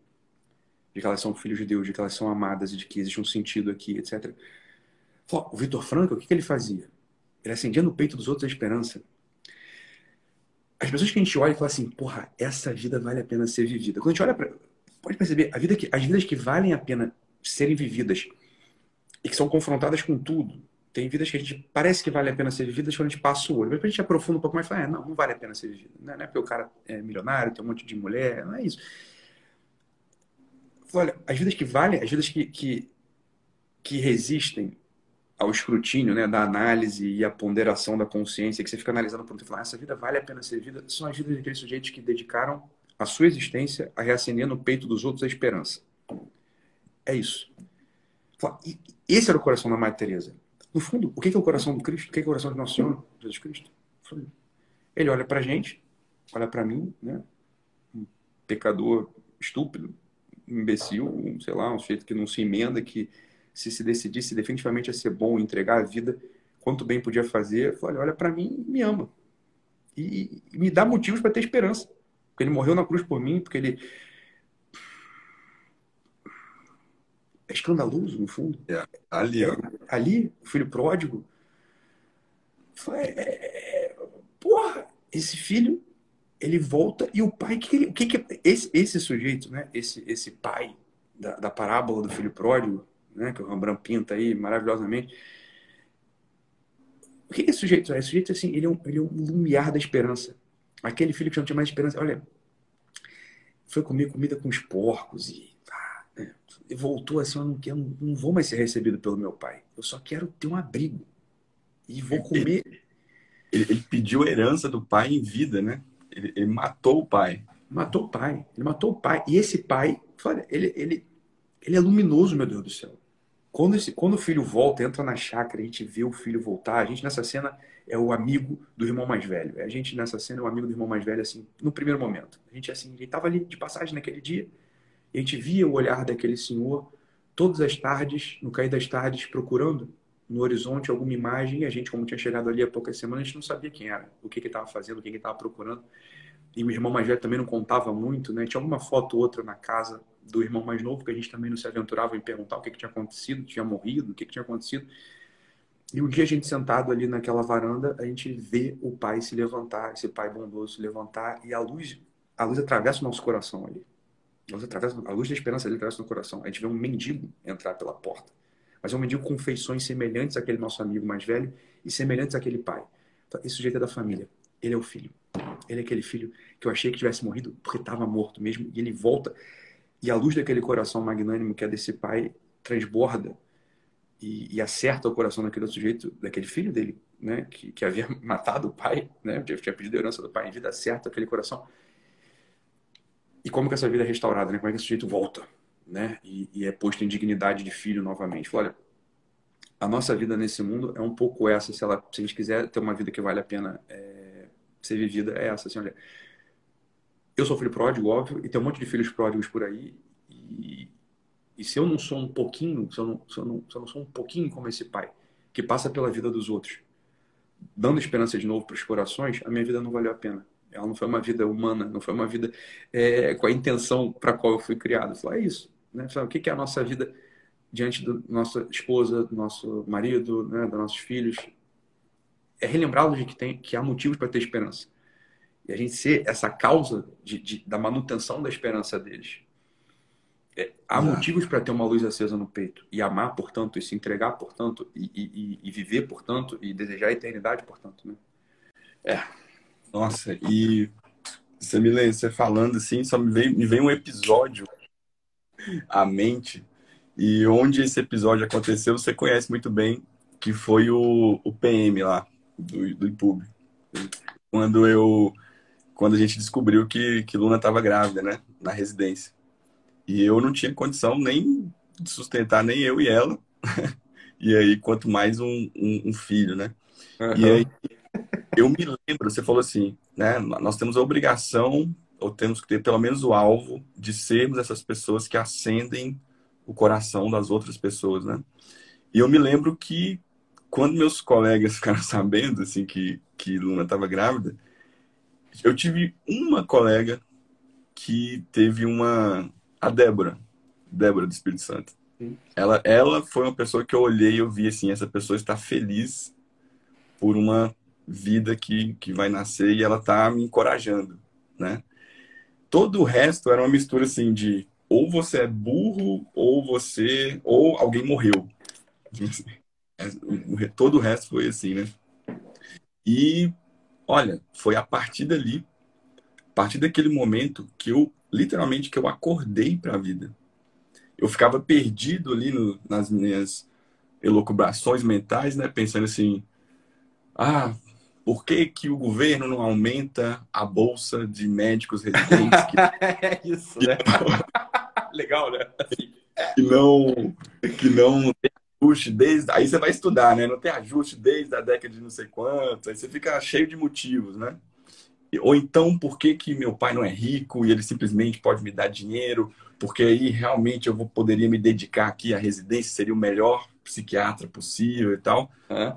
de que elas são filhos de Deus, de que elas são amadas e de que existe um sentido aqui, etc. O Vitor Franco, o que, ele fazia? ele acendia no peito dos outros a esperança. As pessoas que a gente olha e fala assim, porra, essa vida vale a pena ser vivida. Quando a gente olha. Pode perceber, a vida que, as vidas que valem a pena serem vividas e que são confrontadas com tudo, tem vidas que a gente parece que vale a pena ser vividas quando a gente passa o olho. Mas a gente aprofunda um pouco mais e fala, é, não, não vale a pena ser vivida. Não é porque o cara é milionário, tem um monte de mulher, não é isso. Olha, as vidas que valem, as vidas que, que, que resistem ao escrutínio né, da análise e a ponderação da consciência, que você fica analisando por e fala, ah, essa vida vale a pena ser vida, são as vidas daqueles sujeitos que dedicaram a sua existência a reacender no peito dos outros a esperança. É isso. Esse era o coração da Madre Teresa. No fundo, o que é o coração do Cristo? O que é o coração de Nosso Senhor Jesus Cristo? Ele olha para a gente, olha para mim, né? um pecador estúpido, imbecil, um, sei lá, um sujeito que não se emenda, que se se decidisse definitivamente a ser bom, entregar a vida, quanto bem podia fazer, olha, olha para mim me ama. E, e me dá motivos para ter esperança. Porque ele morreu na cruz por mim, porque ele. É escandaloso, no fundo. É, ali, ó. ali, o filho pródigo. É, é, porra, esse filho, ele volta e o pai, que, o que, que esse, esse sujeito, né? Esse, esse pai da, da parábola do filho pródigo, né, que o Rembrandt pinta aí maravilhosamente. O que, que esse sujeito é? Esse sujeito, assim, ele é, um, ele é um lumiar da esperança. Aquele filho que não tinha mais esperança, olha, foi comer comida com os porcos e, e voltou assim, eu não, eu não vou mais ser recebido pelo meu pai. Eu só quero ter um abrigo. E vou comer... Ele, ele pediu a herança do pai em vida, né? Ele, ele, matou o pai. Matou o pai. Ele matou o pai. E esse pai, ele, ele, ele é luminoso, meu Deus do céu. Quando, esse, quando o filho volta, entra na chácara, a gente vê o filho voltar. A gente nessa cena é o amigo do irmão mais velho. A gente nessa cena é o amigo do irmão mais velho, assim, no primeiro momento. A gente, assim, ele estava ali de passagem naquele dia. A gente via o olhar daquele senhor todas as tardes, no cair das tardes, procurando no horizonte alguma imagem. E a gente, como tinha chegado ali há poucas semanas, a gente não sabia quem era, o que ele estava fazendo, o que ele estava procurando. E o irmão mais velho também não contava muito, né? Tinha alguma foto ou outra na casa do irmão mais novo, que a gente também não se aventurava em perguntar o que, que tinha acontecido, tinha morrido, o que, que tinha acontecido. E um dia a gente sentado ali naquela varanda, a gente vê o pai se levantar, esse pai bondoso se levantar, e a luz, a luz atravessa o nosso coração ali. Luz, atravessa, a luz da esperança ali atravessa no coração. A gente vê um mendigo entrar pela porta. Mas é um mendigo com feições semelhantes àquele nosso amigo mais velho e semelhantes àquele pai. Então, esse sujeito é da família. Ele é o filho. Ele é aquele filho que eu achei que tivesse morrido porque estava morto mesmo. E ele volta e a luz daquele coração magnânimo que é desse pai transborda e, e acerta o coração daquele sujeito, daquele filho dele, né, que, que havia *laughs* matado o pai, né, tinha pedido a herança do pai em vida, acerta aquele coração. E como que essa vida é restaurada, né? Como é que esse sujeito volta, né? E, e é posto em dignidade de filho novamente. Olha, a nossa vida nesse mundo é um pouco essa, se, ela, se a gente quiser ter uma vida que vale a pena é, ser vivida, é essa, assim, olha, eu sou filho pródigo, óbvio, e tem um monte de filhos pródigos por aí. E, e se eu não sou um pouquinho, se eu, não, se, eu não, se eu não sou um pouquinho como esse pai, que passa pela vida dos outros, dando esperança de novo para os corações, a minha vida não valeu a pena. Ela não foi uma vida humana, não foi uma vida é, com a intenção para qual eu fui criado. Eu é isso. Né? o que é a nossa vida diante da nossa esposa, do nosso marido, né, dos nossos filhos? É relembrá-los de que, tem, que há motivos para ter esperança e a gente ser essa causa de, de, da manutenção da esperança deles. É, há ah. motivos para ter uma luz acesa no peito e amar, portanto, e se entregar, portanto, e, e, e viver, portanto, e desejar a eternidade, portanto. Né? É. Nossa, e você me lembra, você falando assim, só me vem, me vem um episódio *laughs* à mente, e onde esse episódio aconteceu, você conhece muito bem, que foi o, o PM lá, do, do IPUB. Quando eu quando a gente descobriu que, que Luna estava grávida, né? Na residência. E eu não tinha condição nem de sustentar nem eu e ela. *laughs* e aí, quanto mais um, um, um filho, né? Uhum. E aí, eu me lembro, você falou assim, né? Nós temos a obrigação, ou temos que ter pelo menos o alvo, de sermos essas pessoas que acendem o coração das outras pessoas, né? E eu me lembro que quando meus colegas *laughs* ficaram sabendo, assim, que, que Luna estava grávida, eu tive uma colega que teve uma. A Débora. Débora do Espírito Santo. Ela, ela foi uma pessoa que eu olhei e eu vi assim: essa pessoa está feliz por uma vida que, que vai nascer e ela está me encorajando, né? Todo o resto era uma mistura assim de ou você é burro ou você ou alguém morreu. *laughs* Todo o resto foi assim, né? E olha, foi a partir dali, a partir daquele momento que eu literalmente que eu acordei para a vida. Eu ficava perdido ali no, nas minhas elucubrações mentais, né, pensando assim: ah, por que, que o governo não aumenta a bolsa de médicos residentes? Que... é *laughs* isso, né? *laughs* Legal, né? Assim. Que não, que não tem ajuste desde. Aí você vai estudar, né? Não tem ajuste desde a década de não sei quanto. Aí você fica cheio de motivos, né? Ou então, por que, que meu pai não é rico e ele simplesmente pode me dar dinheiro? Porque aí realmente eu vou, poderia me dedicar aqui à residência, seria o melhor psiquiatra possível e tal. É.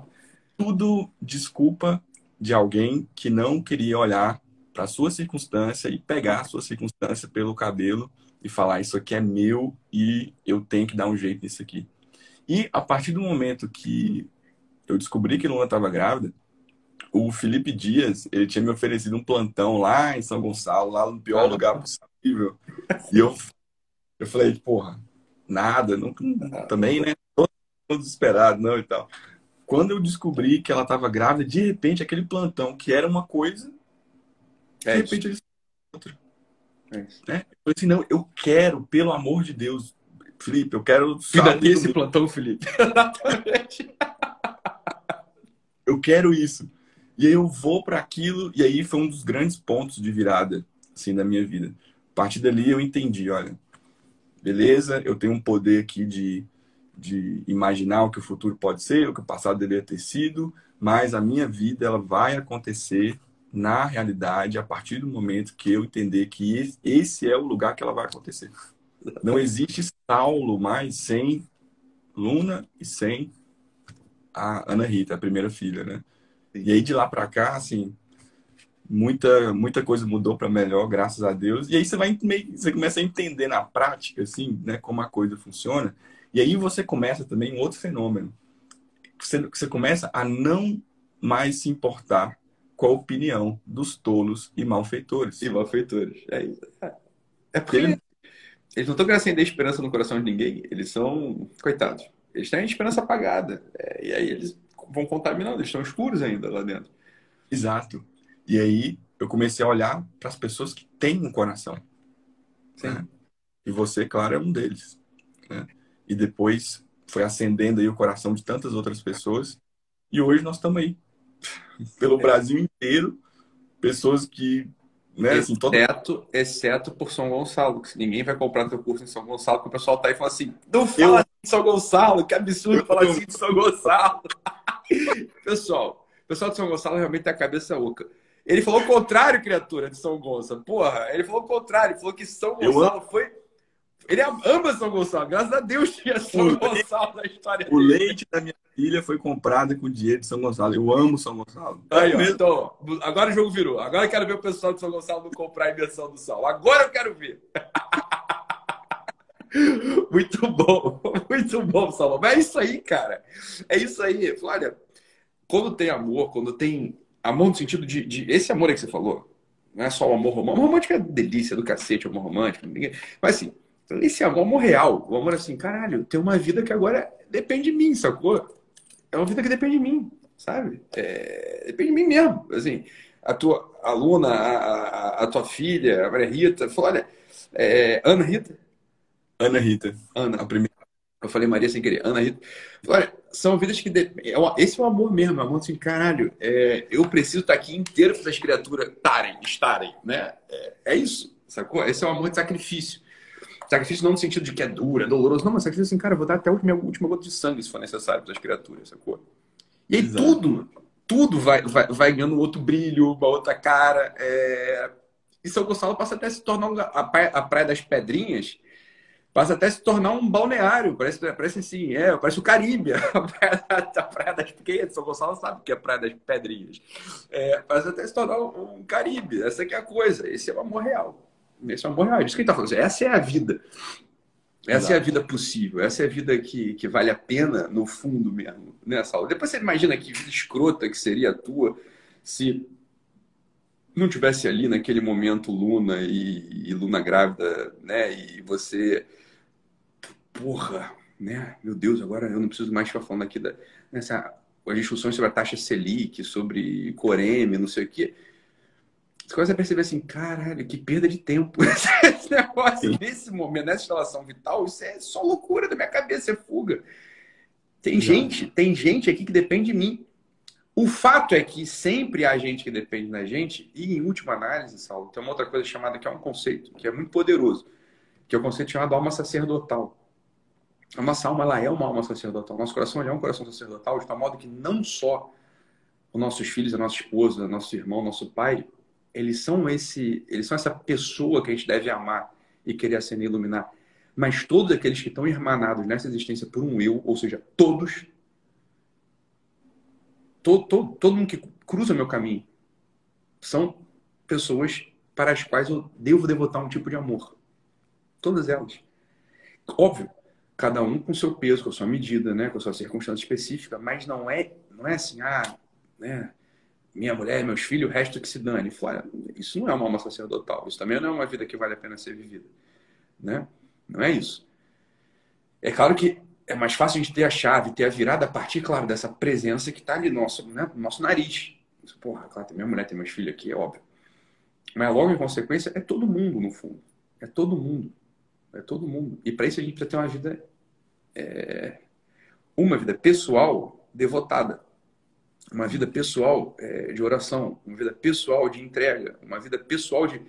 Tudo desculpa de alguém que não queria olhar para a sua circunstância e pegar a sua circunstância pelo cabelo e falar: Isso aqui é meu e eu tenho que dar um jeito nisso aqui. E a partir do momento que eu descobri que Luna estava grávida, o Felipe Dias ele tinha me oferecido um plantão lá em São Gonçalo, lá no pior lugar possível. E eu, eu falei: Porra, nada, não, também, né? Todo desesperado, não e tal. Quando eu descobri que ela estava grávida, de repente aquele plantão que era uma coisa, de é repente ele outra. É né? Eu falei assim, não, eu quero, pelo amor de Deus, Felipe, eu quero. Ainda tem esse plantão, Felipe. *laughs* Exatamente. eu quero isso. E aí eu vou para aquilo, e aí foi um dos grandes pontos de virada assim da minha vida. A partir dali eu entendi, olha, beleza, eu tenho um poder aqui de de imaginar o que o futuro pode ser, o que o passado deveria ter sido, mas a minha vida ela vai acontecer na realidade a partir do momento que eu entender que esse é o lugar que ela vai acontecer. Não existe Saulo mais sem Luna e sem a Ana Rita, a primeira filha, né? E aí de lá para cá, assim, muita muita coisa mudou para melhor, graças a Deus. E aí você vai você começa a entender na prática, assim, né, como a coisa funciona. E aí você começa também um outro fenômeno. Você, você começa a não mais se importar com a opinião dos tolos e malfeitores. E malfeitores. É, é, porque Ele... eles não estão querendo acender esperança no coração de ninguém. Eles são, coitados, eles têm a esperança apagada. É, e aí eles vão contaminando, eles estão escuros ainda lá dentro. Exato. E aí eu comecei a olhar para as pessoas que têm um coração. Sim. Né? E você, claro, é um deles. Né? E depois foi acendendo aí o coração de tantas outras pessoas. E hoje nós estamos aí, *laughs* pelo Brasil inteiro, pessoas que. Né, assim, exceto, todo... exceto por São Gonçalo, que ninguém vai comprar teu curso em São Gonçalo, porque o pessoal tá aí e fala assim: não fala eu... assim de São Gonçalo, que absurdo falar assim de São Gonçalo. *laughs* pessoal, o pessoal de São Gonçalo realmente tem a cabeça oca. Ele falou o contrário, criatura, de São Gonçalo. Porra, ele falou o contrário, ele falou que São Gonçalo eu... foi ele ama São Gonçalo. Graças a Deus tinha São o Gonçalo na história O leite da minha filha foi comprado com dinheiro de São Gonçalo. Eu amo São Gonçalo. Aí, ó, então, agora o jogo virou. Agora eu quero ver o pessoal de São Gonçalo não comprar a inversão do sal. Agora eu quero ver. *laughs* muito bom. *laughs* Muito bom, Salomão. Mas é isso aí, cara. É isso aí. Olha, quando tem amor, quando tem amor no sentido de, de... Esse amor aí que você falou, não é só o amor romântico. O amor romântico é delícia do cacete, o amor romântico. Mas assim, esse amor, amor real, o amor assim, caralho, tem uma vida que agora depende de mim, sacou? É uma vida que depende de mim, sabe? É, depende de mim mesmo. Assim, a tua aluna, a, a, a tua filha, a Maria Rita, falou, olha, é, Ana Rita. Ana Rita. Ana. A primeira. Eu falei Maria sem querer. Ana Rita. Olha, são vidas que. De... É esse é o amor mesmo. É amor assim, caralho, é... eu preciso estar aqui inteiro para as criaturas estarem, estarem, né? É, é isso, sacou? Esse é o amor de sacrifício. Sacrifício não no sentido de que é duro, é doloroso. Não, mas sacrifício assim, cara, eu vou dar até a minha última gota de sangue se for necessário para as criaturas, sacou? E aí Exato. tudo, tudo vai, vai, vai ganhando outro brilho, uma outra cara. É... E São Gonçalo passa até a se tornar um... a, praia, a Praia das Pedrinhas passa até a se tornar um balneário. Parece, parece assim, é, parece o Caribe. *laughs* A praia, a praia das Pedrinhas. São Gonçalo sabe que é a Praia das Pedrinhas. É, parece até se tornar um, um Caribe. Essa que é a coisa. Esse é o amor real. Esse é um bom real. É isso que ele está falando. Essa é a vida. Essa Exato. é a vida possível, essa é a vida que, que vale a pena no fundo mesmo, né, Saulo? Depois você imagina que vida escrota que seria a tua se não tivesse ali naquele momento Luna e, e Luna grávida, né? E você, porra, né? Meu Deus, agora eu não preciso mais ficar falando aqui da, nessa as discussões sobre a taxa Selic, sobre Coreme, não sei o quê. Você começa a perceber assim, caralho, que perda de tempo *laughs* esse negócio Sim. nesse momento, nessa instalação vital, isso é só loucura da minha cabeça, é fuga. Tem gente, tem gente aqui que depende de mim. O fato é que sempre há gente que depende da gente, e em última análise, Saulo, tem uma outra coisa chamada que é um conceito, que é muito poderoso, que é o conceito chamado alma sacerdotal. A nossa alma ela é uma alma sacerdotal. Nosso coração é um coração sacerdotal, de tal modo que não só os nossos filhos, a nossa esposa, nosso irmão, nosso pai, eles são esse, eles são essa pessoa que a gente deve amar e querer acender e iluminar. Mas todos aqueles que estão irmanados nessa existência por um eu, ou seja, todos, todo, todo, todo mundo que cruza meu caminho, são pessoas para as quais eu devo devotar um tipo de amor. Todas elas. Óbvio, cada um com seu peso, com a sua medida, né, com a sua circunstância específica, mas não é, não é assim, ah, né, minha mulher, meus filhos, o resto que se dane. Fala, isso não é uma alma sacerdotal, isso também não é uma vida que vale a pena ser vivida, né? Não é isso. É claro que é mais fácil a gente ter a chave, ter a virada a partir, claro, dessa presença que está ali no nosso, né, no nosso nariz. Porra, claro, tem minha mulher, tem meus filhos aqui, é óbvio. Mas logo em consequência, é todo mundo, no fundo. É todo mundo. É todo mundo. E para isso a gente precisa ter uma vida, é, uma vida pessoal devotada, uma vida pessoal é, de oração, uma vida pessoal de entrega, uma vida pessoal de,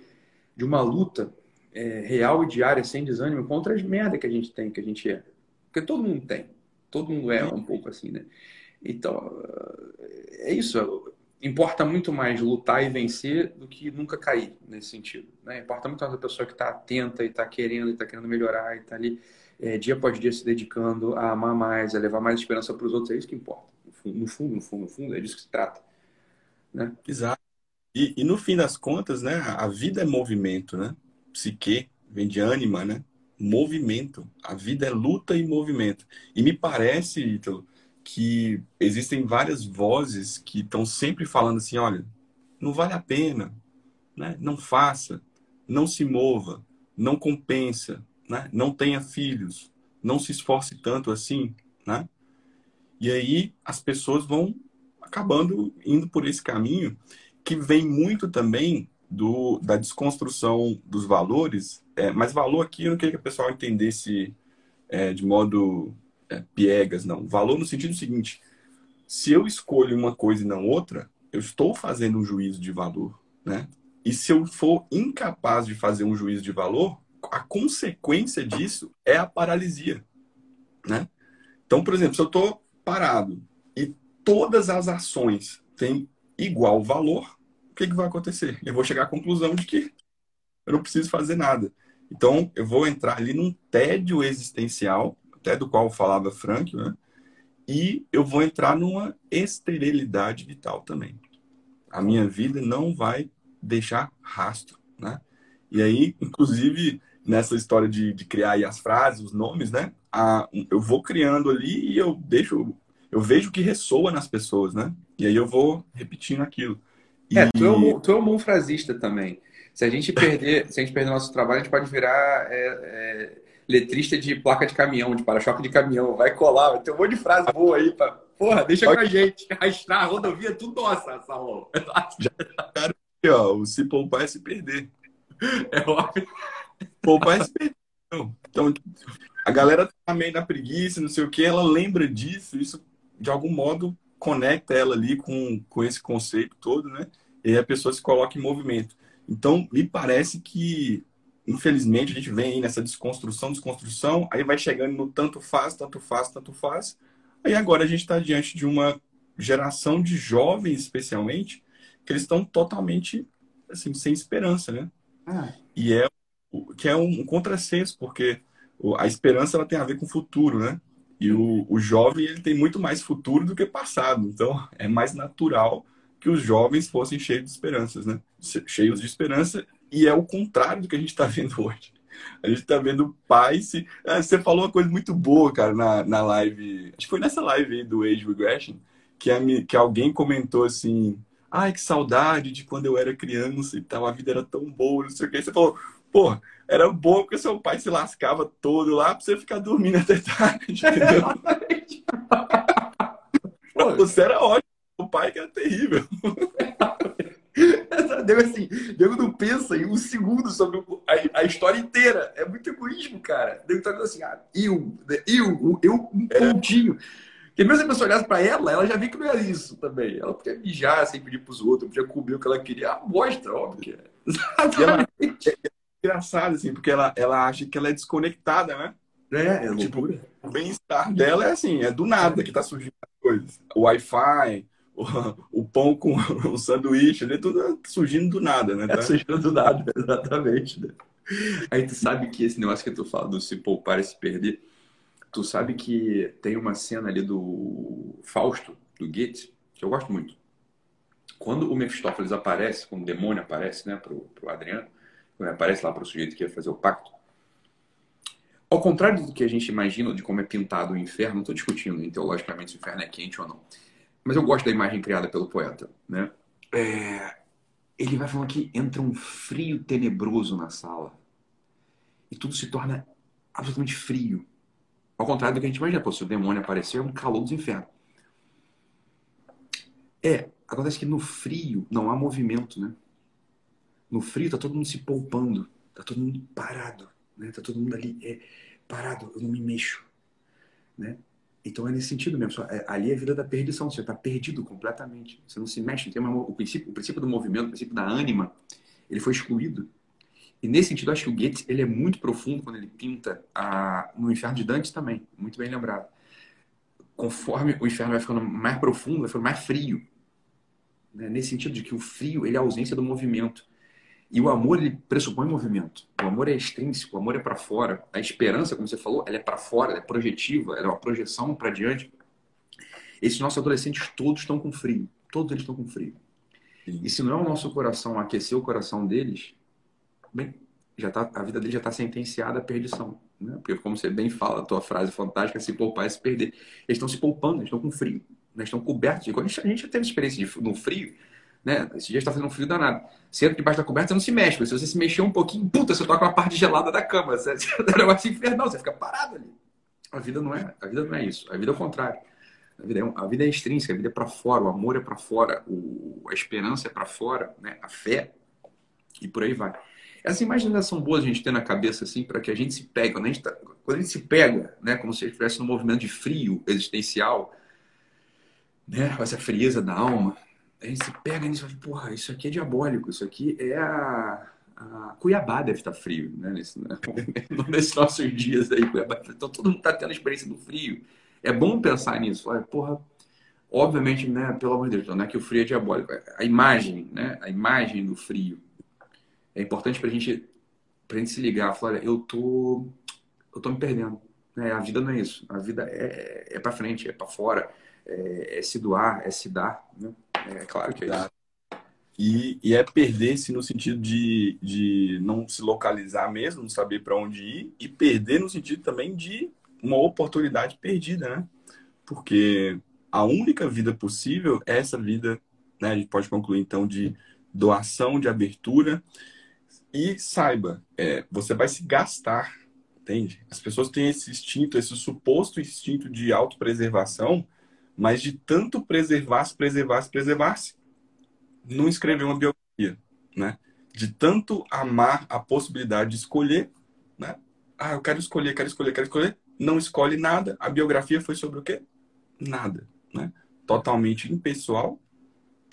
de uma luta é, real e diária, sem desânimo, contra as merdas que a gente tem, que a gente é. Porque todo mundo tem. Todo mundo é um pouco assim, né? Então, é isso importa muito mais lutar e vencer do que nunca cair nesse sentido. Né? Importa muito mais a pessoa que está atenta e está querendo e está querendo melhorar e está ali é, dia após dia se dedicando a amar mais, a levar mais esperança para os outros. É isso que importa. No fundo, no fundo, no fundo, é disso que se trata. Né? Exato. E, e no fim das contas, né, a vida é movimento, né? Psique vem de ânima, né? Movimento. A vida é luta e movimento. E me parece, Ítalo, que existem várias vozes que estão sempre falando assim, olha, não vale a pena, né? não faça, não se mova, não compensa, né? não tenha filhos, não se esforce tanto assim, né? E aí as pessoas vão acabando indo por esse caminho que vem muito também do, da desconstrução dos valores, é, mas valor aqui eu não queria que o pessoal entendesse é, de modo é, piegas, não. Valor no sentido seguinte: se eu escolho uma coisa e não outra, eu estou fazendo um juízo de valor, né? E se eu for incapaz de fazer um juízo de valor, a consequência disso é a paralisia, né? Então, por exemplo, se eu estou parado e todas as ações têm igual valor, o que, que vai acontecer? Eu vou chegar à conclusão de que eu não preciso fazer nada. Então, eu vou entrar ali num tédio existencial até do qual falava Frank, né? E eu vou entrar numa esterilidade vital também. A minha vida não vai deixar rastro, né? E aí, inclusive, nessa história de, de criar as frases, os nomes, né? A, eu vou criando ali e eu deixo, eu vejo que ressoa nas pessoas, né? E aí eu vou repetindo aquilo. E... É, tu é, um, tu é um bom frasista também. Se a gente perder, *laughs* se a gente perder nosso trabalho, a gente pode virar é, é letrista de placa de caminhão, de para-choque de caminhão. Vai colar, vai ter um monte de frase boa aí. Pra... Porra, deixa com a gente. *laughs* Arrastar a rodovia, tudo nossa, Salão. *laughs* Já cara, ó, o se poupar é se perder. É óbvio. Poupar é se perder. Então, a galera tá meio na preguiça, não sei o que, ela lembra disso, isso de algum modo conecta ela ali com, com esse conceito todo, né? E aí a pessoa se coloca em movimento. Então, me parece que infelizmente, a gente vem aí nessa desconstrução, desconstrução, aí vai chegando no tanto faz, tanto faz, tanto faz. Aí agora a gente está diante de uma geração de jovens, especialmente, que eles estão totalmente assim, sem esperança, né? Ah. E é que é um, contrassenso, porque a esperança ela tem a ver com o futuro, né? E o, o jovem ele tem muito mais futuro do que passado. Então *laughs* é mais natural que os jovens fossem cheios de esperanças, né? Cheios de esperança e é o contrário do que a gente está *laughs* vendo hoje. A gente tá vendo pai se. Ah, você falou uma coisa muito boa, cara, na, na live. Acho que foi nessa live aí do Age Regression, que, a, que alguém comentou assim. Ai, que saudade de quando eu era criança e tal, a vida era tão boa, não sei o que. Você falou, pô, era bom porque seu pai se lascava todo lá pra você ficar dormindo até tarde, entendeu? *laughs* você era ótimo, o pai que era terrível. Deu assim, Deu não pensa em um segundo sobre a, a, história inteira. É muito egoísmo, cara. Deu tá assim, ah, eu, né, eu, eu, um é. pontinho. Porque mesmo se a pessoa olhasse pra ela, ela já viu que não era isso também. Ela podia mijar sem pedir pros outros, podia comer o que ela queria. Ah, mostra, óbvio que é. Ela, é engraçado, assim, porque ela, ela acha que ela é desconectada, né? É, é tipo, o bem-estar dela é assim, é do nada que tá surgindo as coisas. O Wi-Fi, o, pão com *laughs* o sanduíche, ali, tudo surgindo do nada, né? Tá? É surgindo do nada, *laughs* exatamente. Né? Aí tu sabe que esse negócio que tu fala do se poupar e se perder, tu sabe que tem uma cena ali do Fausto, do Goethe, que eu gosto muito. Quando o Mephistófeles aparece, quando o demônio aparece, né, pro, pro Adriano, aparece lá pro sujeito que ia fazer o pacto, ao contrário do que a gente imagina de como é pintado o inferno, não estou discutindo teologicamente se o inferno é quente ou não mas eu gosto da imagem criada pelo poeta, né? É, ele vai falando que entra um frio tenebroso na sala e tudo se torna absolutamente frio. Ao contrário do que a gente imagina, pô, se o demônio aparecer, é um calor dos infernos. É, acontece que no frio não há movimento, né? No frio tá todo mundo se poupando, tá todo mundo parado, né? Tá todo mundo ali é, parado, eu não me mexo, né? Então é nesse sentido mesmo. É, ali é a vida da perdição. Você está perdido completamente. Você não se mexe. Tem uma, o, princípio, o princípio do movimento, o princípio da ânima, ele foi excluído. E nesse sentido, acho que o Goethe ele é muito profundo quando ele pinta a, no Inferno de Dante também. Muito bem lembrado. Conforme o inferno vai ficando mais profundo, vai ficando mais frio. Né? Nesse sentido de que o frio ele é a ausência do movimento. E o amor, ele pressupõe movimento. O amor é extrínseco, o amor é para fora. A esperança, como você falou, ela é para fora, ela é projetiva, ela é uma projeção para diante. Esses nossos adolescentes todos estão com frio. Todos eles estão com frio. E se não é o nosso coração aquecer o coração deles, bem, já tá, a vida deles já está sentenciada à perdição. Né? Porque, como você bem fala, a tua frase fantástica, se poupar é se perder. Eles estão se poupando, eles estão com frio. Eles estão cobertos. A gente já teve experiência de, no frio, né? Esse dia está fazendo um frio danado. Você entra debaixo da coberta, você não se mexe. Mas se você se mexer um pouquinho, puta, você toca uma parte gelada da cama. Você, *laughs* é um negócio infernal, você fica parado ali. A vida não é, a vida não é isso. A vida é o contrário. A vida é, a vida é extrínseca, a vida é para fora, o amor é para fora, o, a esperança é para fora, né? a fé, e por aí vai. Essas imagens são boas a gente ter na cabeça, assim, para que a gente se pegue. Quando a gente, tá, quando a gente se pega, né, como se estivesse num movimento de frio existencial, né, essa frieza da alma, a gente se pega nisso e fala, porra, isso aqui é diabólico, isso aqui é a, a Cuiabá deve estar frio, né? Nesse, né? *laughs* Nesses nossos dias aí, Cuiabá. Então todo mundo está tendo a experiência do frio. É bom pensar nisso. Falar, porra, obviamente, né? Pelo amor de Deus, não é que o frio é diabólico. A imagem, né? A imagem do frio é importante para a gente, pra gente se ligar. Falar, olha, eu tô, eu tô me perdendo. Né? A vida não é isso. A vida é, é para frente, é para fora, é, é se doar, é se dar. Né? É claro que é isso. E, e é perder-se no sentido de, de não se localizar mesmo, não saber para onde ir, e perder no sentido também de uma oportunidade perdida, né? Porque a única vida possível é essa vida, né? A gente pode concluir então de doação, de abertura. E saiba, é, você vai se gastar, entende? As pessoas têm esse instinto, esse suposto instinto de autopreservação, mas de tanto preservar-se, preservar-se, preservar-se, não escreveu uma biografia, né? De tanto amar a possibilidade de escolher, né? Ah, eu quero escolher, quero escolher, quero escolher. Não escolhe nada. A biografia foi sobre o quê? Nada, né? Totalmente impessoal,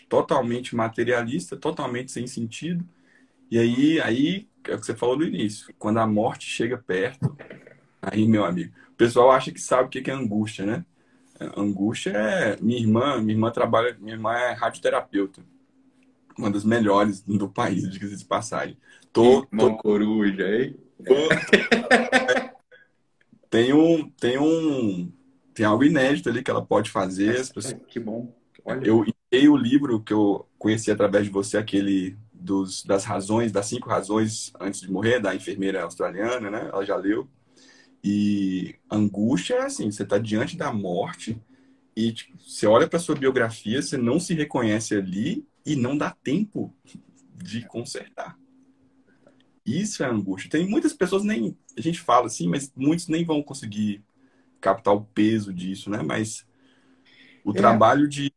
totalmente materialista, totalmente sem sentido. E aí, aí é o que você falou no início. Quando a morte chega perto, aí, meu amigo, o pessoal acha que sabe o que é angústia, né? Angústia é. Minha irmã, minha irmã trabalha, minha irmã é radioterapeuta. Uma das melhores do país, de de passagem. Tô, tô... coruja, hein? Tô... *laughs* tem um. Tem um. Tem algo inédito ali que ela pode fazer. É, pessoas... Que bom. Olha. Eu enviei o livro que eu conheci através de você, aquele dos, das razões, das cinco razões antes de morrer, da enfermeira australiana, né? Ela já leu. E angústia é assim, você está diante da morte e tipo, você olha para sua biografia, você não se reconhece ali e não dá tempo de consertar. Isso é angústia. Tem muitas pessoas nem a gente fala assim, mas muitos nem vão conseguir captar o peso disso, né? Mas o é. trabalho de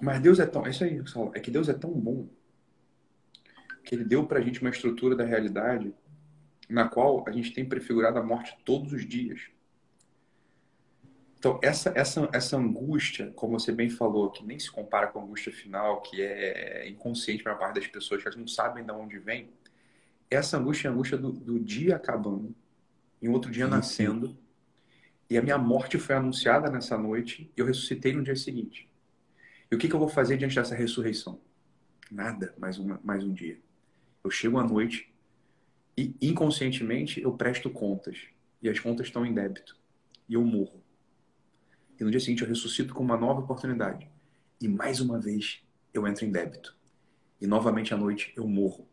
mas Deus é tão, é isso aí, é que Deus é tão bom que ele deu pra gente uma estrutura da realidade na qual a gente tem prefigurado a morte todos os dias. Então, essa, essa, essa angústia, como você bem falou, que nem se compara com a angústia final, que é inconsciente para a parte das pessoas, que elas não sabem de onde vem, essa angústia é a angústia do, do dia acabando, e outro dia nascendo, e a minha morte foi anunciada nessa noite, e eu ressuscitei no dia seguinte. E o que, que eu vou fazer diante dessa ressurreição? Nada, mais, uma, mais um dia. Eu chego à noite, e inconscientemente eu presto contas. E as contas estão em débito. E eu morro. E no dia seguinte eu ressuscito com uma nova oportunidade. E mais uma vez eu entro em débito. E novamente à noite eu morro.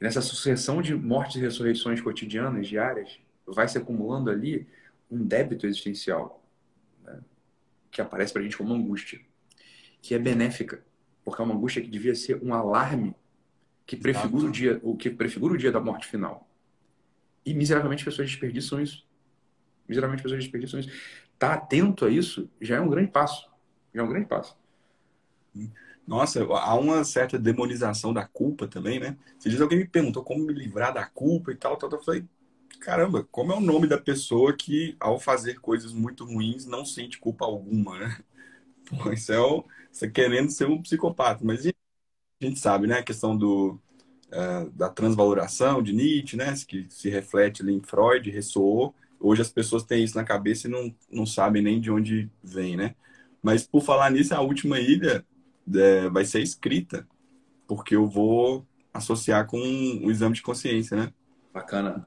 E nessa sucessão de mortes e ressurreições cotidianas, diárias, vai se acumulando ali um débito existencial. Né? Que aparece para a gente como angústia. Que é benéfica. Porque é uma angústia que devia ser um alarme que prefigura o dia, o que prefigura o dia da morte final. E miseravelmente pessoas desperdiçam isso. Miseravelmente pessoas desperdiçam isso. Tá atento a isso já é um grande passo. Já é um grande passo. Nossa, há uma certa demonização da culpa também, né? Se diz alguém me perguntou como me livrar da culpa e tal, tal, tal, eu falei, caramba, como é o nome da pessoa que ao fazer coisas muito ruins não sente culpa alguma, né? *laughs* Pô, isso é o, você querendo ser um psicopata, mas a gente sabe, né? A questão do, uh, da transvaloração de Nietzsche, né? Que se reflete ali em Freud, ressoou. Hoje as pessoas têm isso na cabeça e não, não sabem nem de onde vem, né? Mas por falar nisso, a última ilha é, vai ser escrita, porque eu vou associar com o exame de consciência, né? Bacana.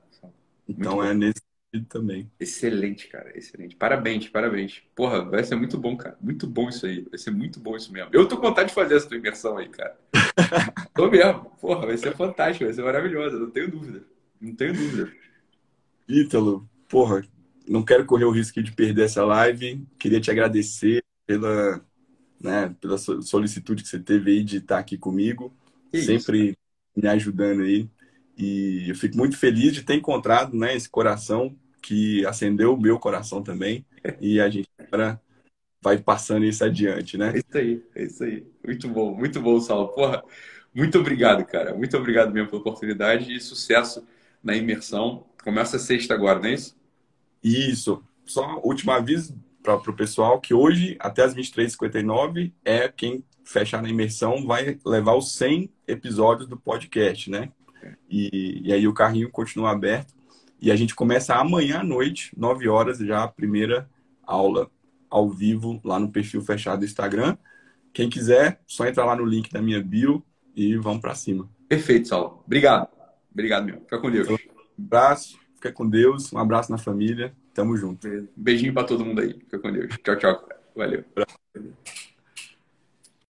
Então é nesse também. Excelente, cara, excelente. Parabéns, parabéns. Porra, vai ser muito bom, cara. Muito bom isso aí. Vai ser muito bom isso mesmo. Eu tô com vontade de fazer essa tua imersão aí, cara. Tô mesmo. Porra, vai ser fantástico, vai ser maravilhoso, não tenho dúvida. Não tenho dúvida. Ítalo, porra, não quero correr o risco de perder essa live. Queria te agradecer pela, né, pela solicitude que você teve aí de estar aqui comigo. Que sempre isso? me ajudando aí. E eu fico muito feliz de ter encontrado né, esse coração que acendeu o meu coração também. E a gente agora vai passando isso adiante, né? É isso aí, é isso aí. Muito bom, muito bom, Saulo. Porra, muito obrigado, cara. Muito obrigado mesmo pela oportunidade e sucesso na imersão. Começa sexta agora, não é isso? Isso. Só último aviso para o pessoal que hoje, até as 23h59, é quem fechar na imersão vai levar os 100 episódios do podcast, né? E, e aí o carrinho continua aberto. E a gente começa amanhã à noite, 9 horas, já a primeira aula ao vivo lá no perfil fechado do Instagram. Quem quiser, só entra lá no link da minha bio e vamos para cima. Perfeito, Saulo. Obrigado. Obrigado, meu. Fica com Deus. Um abraço, fica com Deus. Um abraço na família. Tamo junto. Beijinho para todo mundo aí. Fica com Deus. Tchau, tchau. Valeu.